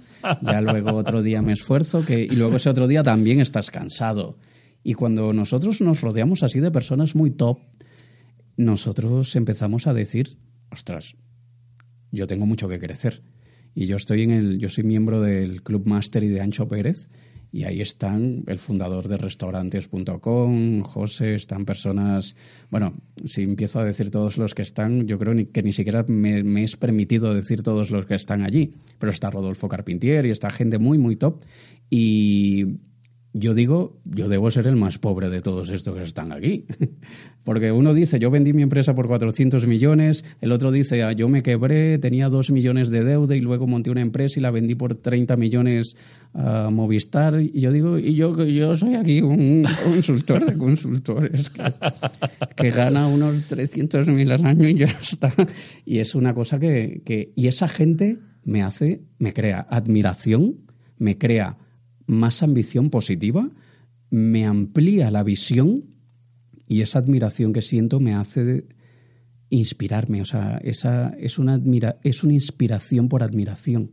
[SPEAKER 3] Ya luego otro día me esfuerzo que, y luego ese otro día también estás cansado. Y cuando nosotros nos rodeamos así de personas muy top, nosotros empezamos a decir, ostras, yo tengo mucho que crecer. Y yo estoy en el, yo soy miembro del Club Master y de Ancho Pérez, y ahí están el fundador de restaurantes.com, José, están personas, bueno, si empiezo a decir todos los que están, yo creo que ni siquiera me, me, es permitido decir todos los que están allí, pero está Rodolfo Carpintier y está gente muy, muy top. Y yo digo, yo debo ser el más pobre de todos estos que están aquí. (laughs) Porque uno dice, yo vendí mi empresa por 400 millones, el otro dice, ah, yo me quebré, tenía 2 millones de deuda y luego monté una empresa y la vendí por 30 millones a Movistar. Y yo digo, y yo, yo soy aquí un consultor de consultores que, que gana unos 300 mil al año y ya está. Y es una cosa que, que... Y esa gente me hace, me crea admiración, me crea más ambición positiva, me amplía la visión y esa admiración que siento me hace inspirarme. O sea, esa es una, admira, es una inspiración por admiración.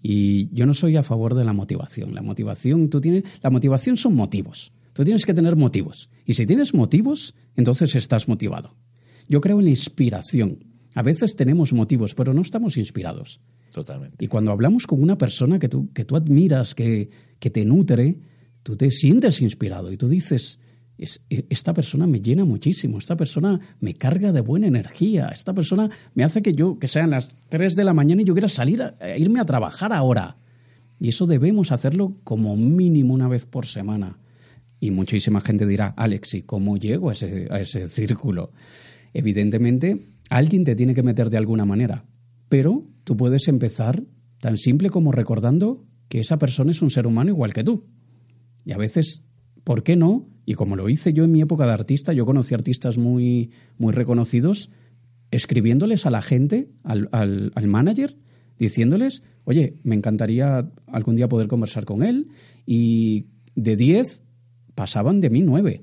[SPEAKER 3] Y yo no soy a favor de la motivación. La motivación, tú tienes, la motivación son motivos. Tú tienes que tener motivos. Y si tienes motivos, entonces estás motivado. Yo creo en la inspiración. A veces tenemos motivos, pero no estamos inspirados.
[SPEAKER 2] Totalmente.
[SPEAKER 3] Y cuando hablamos con una persona que tú, que tú admiras, que, que te nutre, tú te sientes inspirado y tú dices, es, e, esta persona me llena muchísimo, esta persona me carga de buena energía, esta persona me hace que yo, que sean las 3 de la mañana y yo quiera salir a, a irme a trabajar ahora. Y eso debemos hacerlo como mínimo una vez por semana. Y muchísima gente dirá, Alex, ¿y cómo llego a ese, a ese círculo? Evidentemente, alguien te tiene que meter de alguna manera, pero tú puedes empezar tan simple como recordando que esa persona es un ser humano igual que tú. Y a veces, ¿por qué no? Y como lo hice yo en mi época de artista, yo conocí artistas muy, muy reconocidos, escribiéndoles a la gente, al, al, al manager, diciéndoles, oye, me encantaría algún día poder conversar con él. Y de 10 pasaban de mí 9.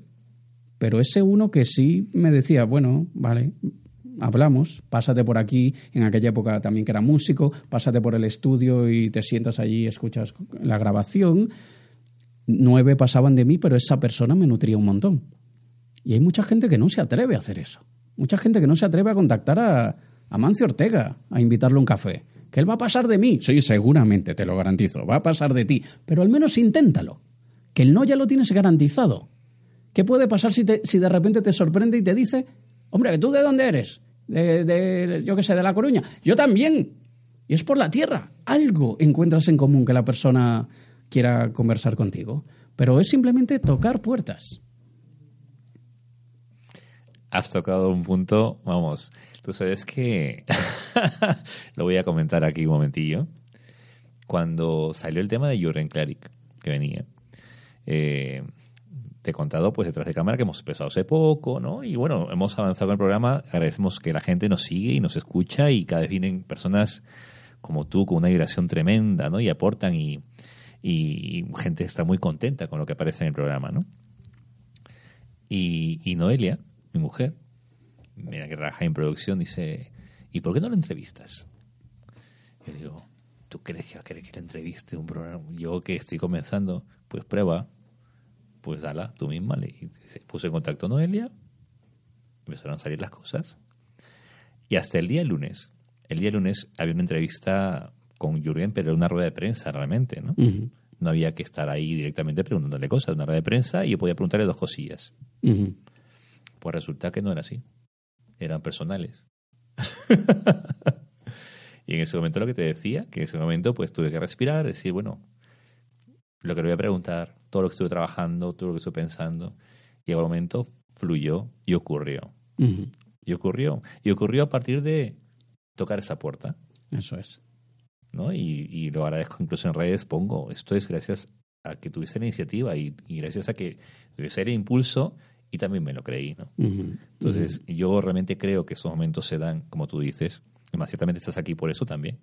[SPEAKER 3] Pero ese uno que sí me decía, bueno, vale, hablamos, pásate por aquí, en aquella época también que era músico, pásate por el estudio y te sientas allí escuchas la grabación. Nueve pasaban de mí, pero esa persona me nutría un montón. Y hay mucha gente que no se atreve a hacer eso. Mucha gente que no se atreve a contactar a, a Mancio Ortega, a invitarle a un café. Que él va a pasar de mí. Sí, seguramente, te lo garantizo. Va a pasar de ti. Pero al menos inténtalo. Que el no ya lo tienes garantizado. ¿Qué puede pasar si, te, si de repente te sorprende y te dice, hombre, ¿tú de dónde eres? De, yo qué sé, de La Coruña. Yo también. Y es por la tierra. Algo encuentras en común que la persona quiera conversar contigo. Pero es simplemente tocar puertas.
[SPEAKER 2] Has tocado un punto, vamos, tú sabes que (laughs) lo voy a comentar aquí un momentillo. Cuando salió el tema de Jürgen Klarik, que venía, eh, te he contado pues detrás de cámara que hemos empezado hace poco, ¿no? Y bueno, hemos avanzado en el programa, agradecemos que la gente nos sigue y nos escucha y cada vez vienen personas como tú con una vibración tremenda, ¿no? Y aportan y, gente está muy contenta con lo que aparece en el programa, ¿no? Y, y Noelia, mi mujer, mira que trabaja en producción, dice, ¿y por qué no lo entrevistas? Yo digo, ¿tú crees que va a querer que le entreviste un programa? Yo que estoy comenzando, pues prueba, pues dala tú misma. Le se puso en contacto Noelia, empezaron a salir las cosas. Y hasta el día lunes, el día lunes había una entrevista con Jürgen, pero era una rueda de prensa realmente, ¿no? No había que estar ahí directamente preguntándole cosas, una rueda de prensa y yo podía preguntarle dos cosillas. Pues resulta que no era así. eran personales. (laughs) y en ese momento lo que te decía, que en ese momento pues tuve que respirar, decir, bueno, lo que le voy a preguntar, todo lo que estuve trabajando, todo lo que estuve pensando, y al momento fluyó y ocurrió. Y ocurrió. Y ocurrió a partir de tocar esa puerta.
[SPEAKER 3] Eso es.
[SPEAKER 2] ¿no? Y, y lo agradezco incluso en redes, pongo, esto es gracias a que tuviste la iniciativa y, gracias a que tuviese el impulso y también me lo creí, ¿no? Entonces, yo realmente creo que esos momentos se dan, como tú dices, además ciertamente estás aquí por eso también.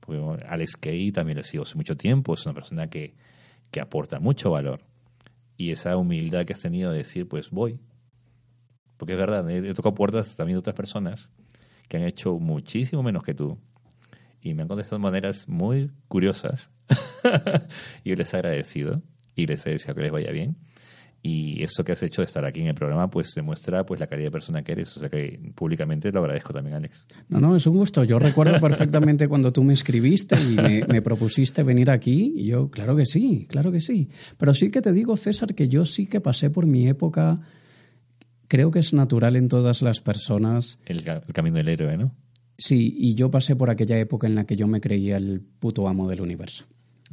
[SPEAKER 2] Porque Alex Kay también lo sigo hace mucho tiempo, es una persona que, que aporta mucho valor. Y esa humildad que has tenido de decir, pues voy. Porque es verdad, he tocado puertas también de otras personas que han hecho muchísimo menos que tú, y me han contestado de maneras muy curiosas. y (laughs) yo les he agradecido y les he deseado que les vaya bien. Y esto que has hecho de estar aquí en el programa, pues demuestra pues la calidad de persona que eres. O sea que públicamente lo agradezco también, Alex.
[SPEAKER 3] No, no, es un gusto. Yo (laughs) recuerdo perfectamente cuando tú me escribiste y me, me, propusiste venir aquí. Y yo, claro que sí, claro que sí. Pero sí que te digo, César, que yo sí que pasé por mi época. Creo que es natural en todas las personas.
[SPEAKER 2] El, el camino del héroe, ¿no?
[SPEAKER 3] Sí, y yo pasé por aquella época en la que yo me creía el puto amo del universo.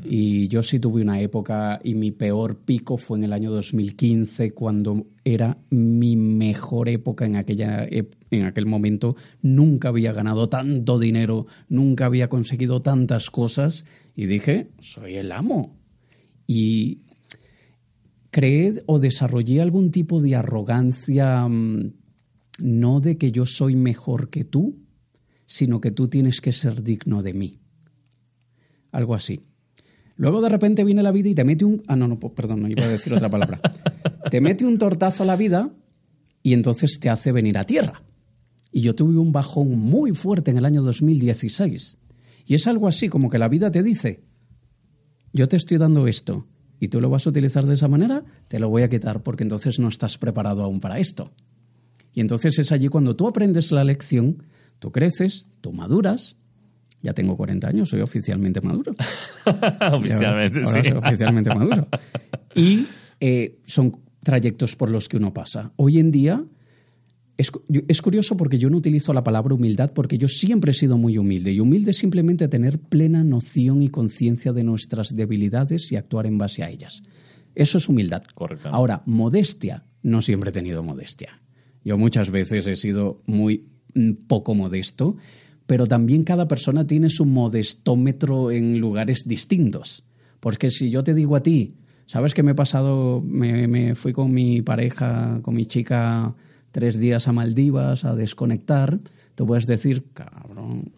[SPEAKER 3] Y yo sí tuve una época y mi peor pico fue en el año 2015 cuando era mi mejor época en, aquella, en aquel momento. Nunca había ganado tanto dinero, nunca había conseguido tantas cosas y dije, soy el amo. Y creé o desarrollé algún tipo de arrogancia, mm, no de que yo soy mejor que tú, sino que tú tienes que ser digno de mí. Algo así. Luego de repente viene la vida y te mete un... Ah, no, no, perdón, no iba a decir otra palabra. (laughs) te mete un tortazo a la vida y entonces te hace venir a tierra. Y yo tuve un bajón muy fuerte en el año 2016. Y es algo así como que la vida te dice, yo te estoy dando esto y tú lo vas a utilizar de esa manera, te lo voy a quitar porque entonces no estás preparado aún para esto. Y entonces es allí cuando tú aprendes la lección Tú creces, tú maduras. Ya tengo 40 años, soy oficialmente maduro. (laughs)
[SPEAKER 2] oficialmente, sí.
[SPEAKER 3] Soy oficialmente maduro. Y eh, son trayectos por los que uno pasa. Hoy en día es, es, curioso porque yo no utilizo la palabra humildad porque yo siempre he sido muy humilde. Y humilde es simplemente tener plena noción y conciencia de nuestras debilidades y actuar en base a ellas. Eso es humildad.
[SPEAKER 2] Correcto.
[SPEAKER 3] Ahora, modestia, no siempre he tenido modestia. Yo muchas veces he sido muy poco modesto, pero también cada persona tiene su modestómetro en lugares distintos. Porque si yo te digo a ti, ¿sabes qué me he pasado? Me, fui con mi pareja, con mi chica, tres días a Maldivas a desconectar. Tú puedes decir, cabrón,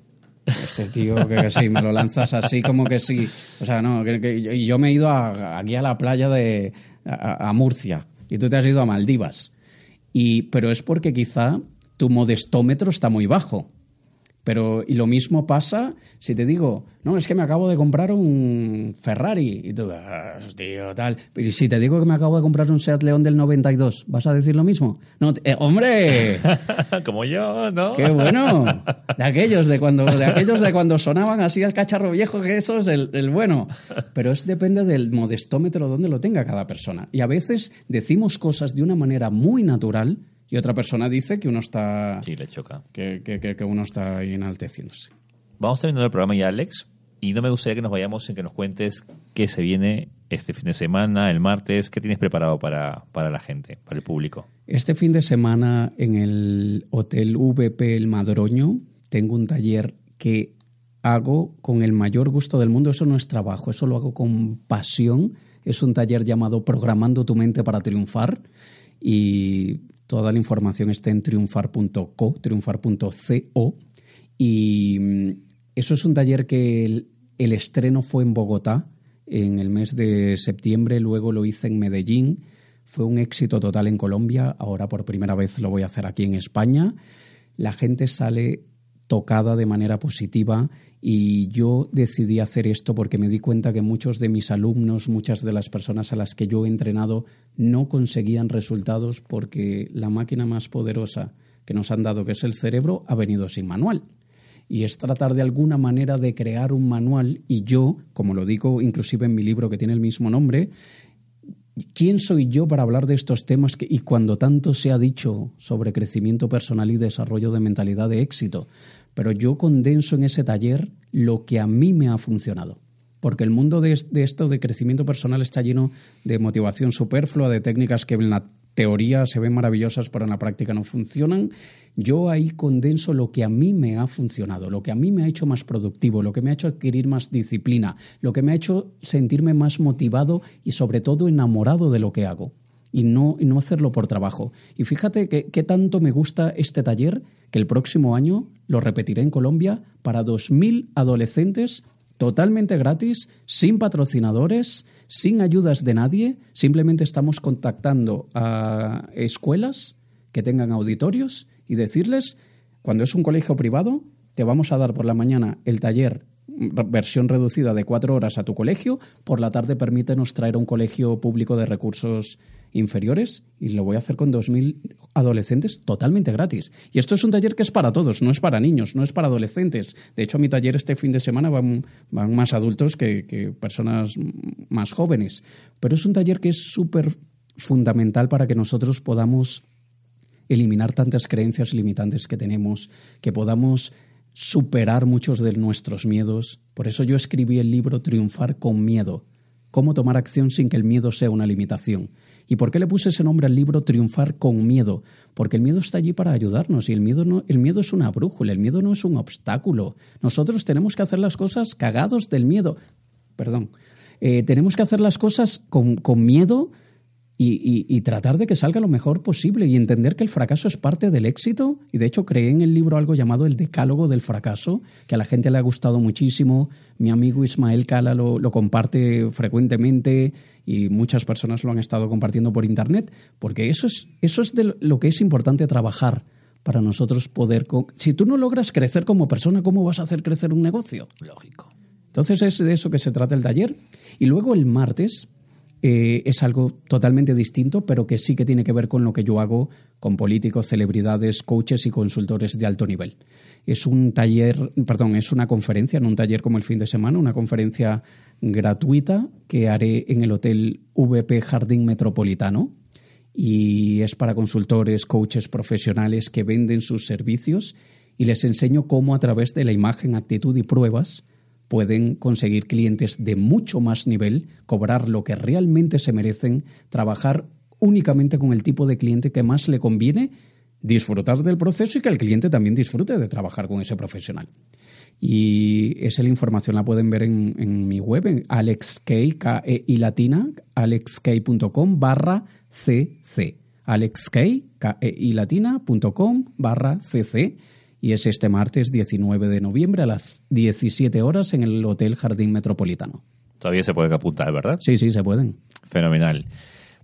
[SPEAKER 3] este tío que, sí, me lo lanzas así como que sí. O sea, no, que, yo me he ido aquí a la playa de a, Murcia y tú te has ido a Maldivas. Y, pero es porque quizá tu modestómetro está muy bajo. Pero, y lo mismo pasa si te digo, no, es que me acabo de comprar un Ferrari. Y tú, ah, tío, tal. Y si te digo que me acabo de comprar un Seat León del 92, ¿vas a decir lo mismo? No, eh, ¡Hombre! (laughs)
[SPEAKER 2] Como yo, ¿no?
[SPEAKER 3] ¡Qué bueno! De aquellos de cuando, de aquellos de cuando sonaban así al cacharro viejo, que eso es el, el bueno. Pero es depende del modestómetro donde lo tenga cada persona. Y a veces decimos cosas de una manera muy natural y otra persona dice que uno está.
[SPEAKER 2] Sí, le choca.
[SPEAKER 3] Que, que, uno está ahí enalteciéndose.
[SPEAKER 2] Vamos terminando el programa ya, Alex. Y no me gustaría que nos vayamos sin que nos cuentes qué se viene este fin de semana, el martes. ¿Qué tienes preparado para, para la gente, para el público?
[SPEAKER 3] Este fin de semana en el Hotel VP El Madroño tengo un taller que hago con el mayor gusto del mundo. Eso no es trabajo, eso lo hago con pasión. Es un taller llamado Programando tu mente para triunfar. Y Toda la información está en triunfar.co, triunfar.co. Y mm, eso es un taller que el, el, estreno fue en Bogotá en el mes de septiembre, luego lo hice en Medellín. Fue un éxito total en Colombia, ahora por primera vez lo voy a hacer aquí en España. La gente sale tocada de manera positiva y yo decidí hacer esto porque me di cuenta que muchos de mis alumnos, muchas de las personas a las que yo he entrenado no conseguían resultados porque la máquina más poderosa que nos han dado, que es el cerebro, ha venido sin manual. Y es tratar de alguna manera de crear un manual y yo, como lo digo inclusive en mi libro que tiene el mismo nombre, ¿quién soy yo para hablar de estos temas y cuando tanto se ha dicho sobre crecimiento personal y desarrollo de mentalidad de éxito? Pero yo condenso en ese taller lo que a mí me ha funcionado. Porque el mundo de, esto de crecimiento personal está lleno de motivación superflua, de técnicas que en la teoría se ven maravillosas, pero en la práctica no funcionan. Yo ahí condenso lo que a mí me ha funcionado, lo que a mí me ha hecho más productivo, lo que me ha hecho adquirir más disciplina, lo que me ha hecho sentirme más motivado y sobre todo enamorado de lo que hago y no, no hacerlo por trabajo. Y fíjate qué tanto me gusta este taller que el próximo año lo repetiré en Colombia para 2.000 adolescentes totalmente gratis, sin patrocinadores, sin ayudas de nadie. Simplemente estamos contactando a escuelas que tengan auditorios y decirles, cuando es un colegio privado, te vamos a dar por la mañana el taller versión reducida de cuatro horas a tu colegio, por la tarde permítenos traer a un colegio público de recursos inferiores y lo voy a hacer con 2.000 adolescentes totalmente gratis. Y esto es un taller que es para todos, no es para niños, no es para adolescentes. De hecho, a mi taller este fin de semana van, van más adultos que, que personas más jóvenes. Pero es un taller que es súper fundamental para que nosotros podamos eliminar tantas creencias limitantes que tenemos, que podamos superar muchos de nuestros miedos. Por eso yo escribí el libro Triunfar con miedo, cómo tomar acción sin que el miedo sea una limitación. ¿Y por qué le puse ese nombre al libro Triunfar con miedo? Porque el miedo está allí para ayudarnos y el miedo, no, el miedo es una brújula, el miedo no es un obstáculo. Nosotros tenemos que hacer las cosas cagados del miedo. Perdón. Eh, tenemos que hacer las cosas con, con miedo y, tratar de que salga lo mejor posible y entender que el fracaso es parte del éxito. Y de hecho creé en el libro algo llamado el decálogo del fracaso, que a la gente le ha gustado muchísimo. Mi amigo Ismael Cala lo, comparte frecuentemente y muchas personas lo han estado compartiendo por internet, porque eso es, eso es de lo que es importante trabajar para nosotros poder... Si tú no logras crecer como persona, ¿cómo vas a hacer crecer un negocio?
[SPEAKER 2] Lógico.
[SPEAKER 3] Entonces es de eso que se trata el taller. Y luego el martes eh, es algo totalmente distinto, pero que sí que tiene que ver con lo que yo hago con políticos, celebridades, coaches y consultores de alto nivel. Es un taller, perdón, es una conferencia, no un taller como el fin de semana, una conferencia gratuita que haré en el Hotel VP Jardín Metropolitano y es para consultores, coaches profesionales que venden sus servicios y les enseño cómo a través de la imagen, actitud y pruebas pueden conseguir clientes de mucho más nivel, cobrar lo que realmente se merecen, trabajar únicamente con el tipo de cliente que más le conviene, disfrutar del proceso y que el cliente también disfrute de trabajar con ese profesional. Y esa la información la pueden ver en, mi web, en e barra cc. alexkey, e barra cc y es este martes 19 de noviembre a las 17 horas en el Hotel Jardín Metropolitano.
[SPEAKER 2] Todavía se puede apuntar, ¿verdad?
[SPEAKER 3] Sí, sí, se pueden.
[SPEAKER 2] Fenomenal.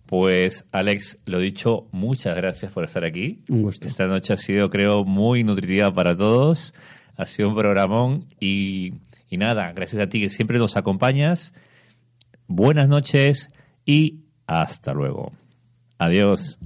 [SPEAKER 2] Pues Alex, lo dicho, muchas gracias por estar aquí.
[SPEAKER 3] Un gusto.
[SPEAKER 2] Esta noche ha sido, creo, muy nutritiva para todos. Ha sido un programón y, y nada, gracias a ti que siempre nos acompañas. Buenas noches y hasta luego. Adiós.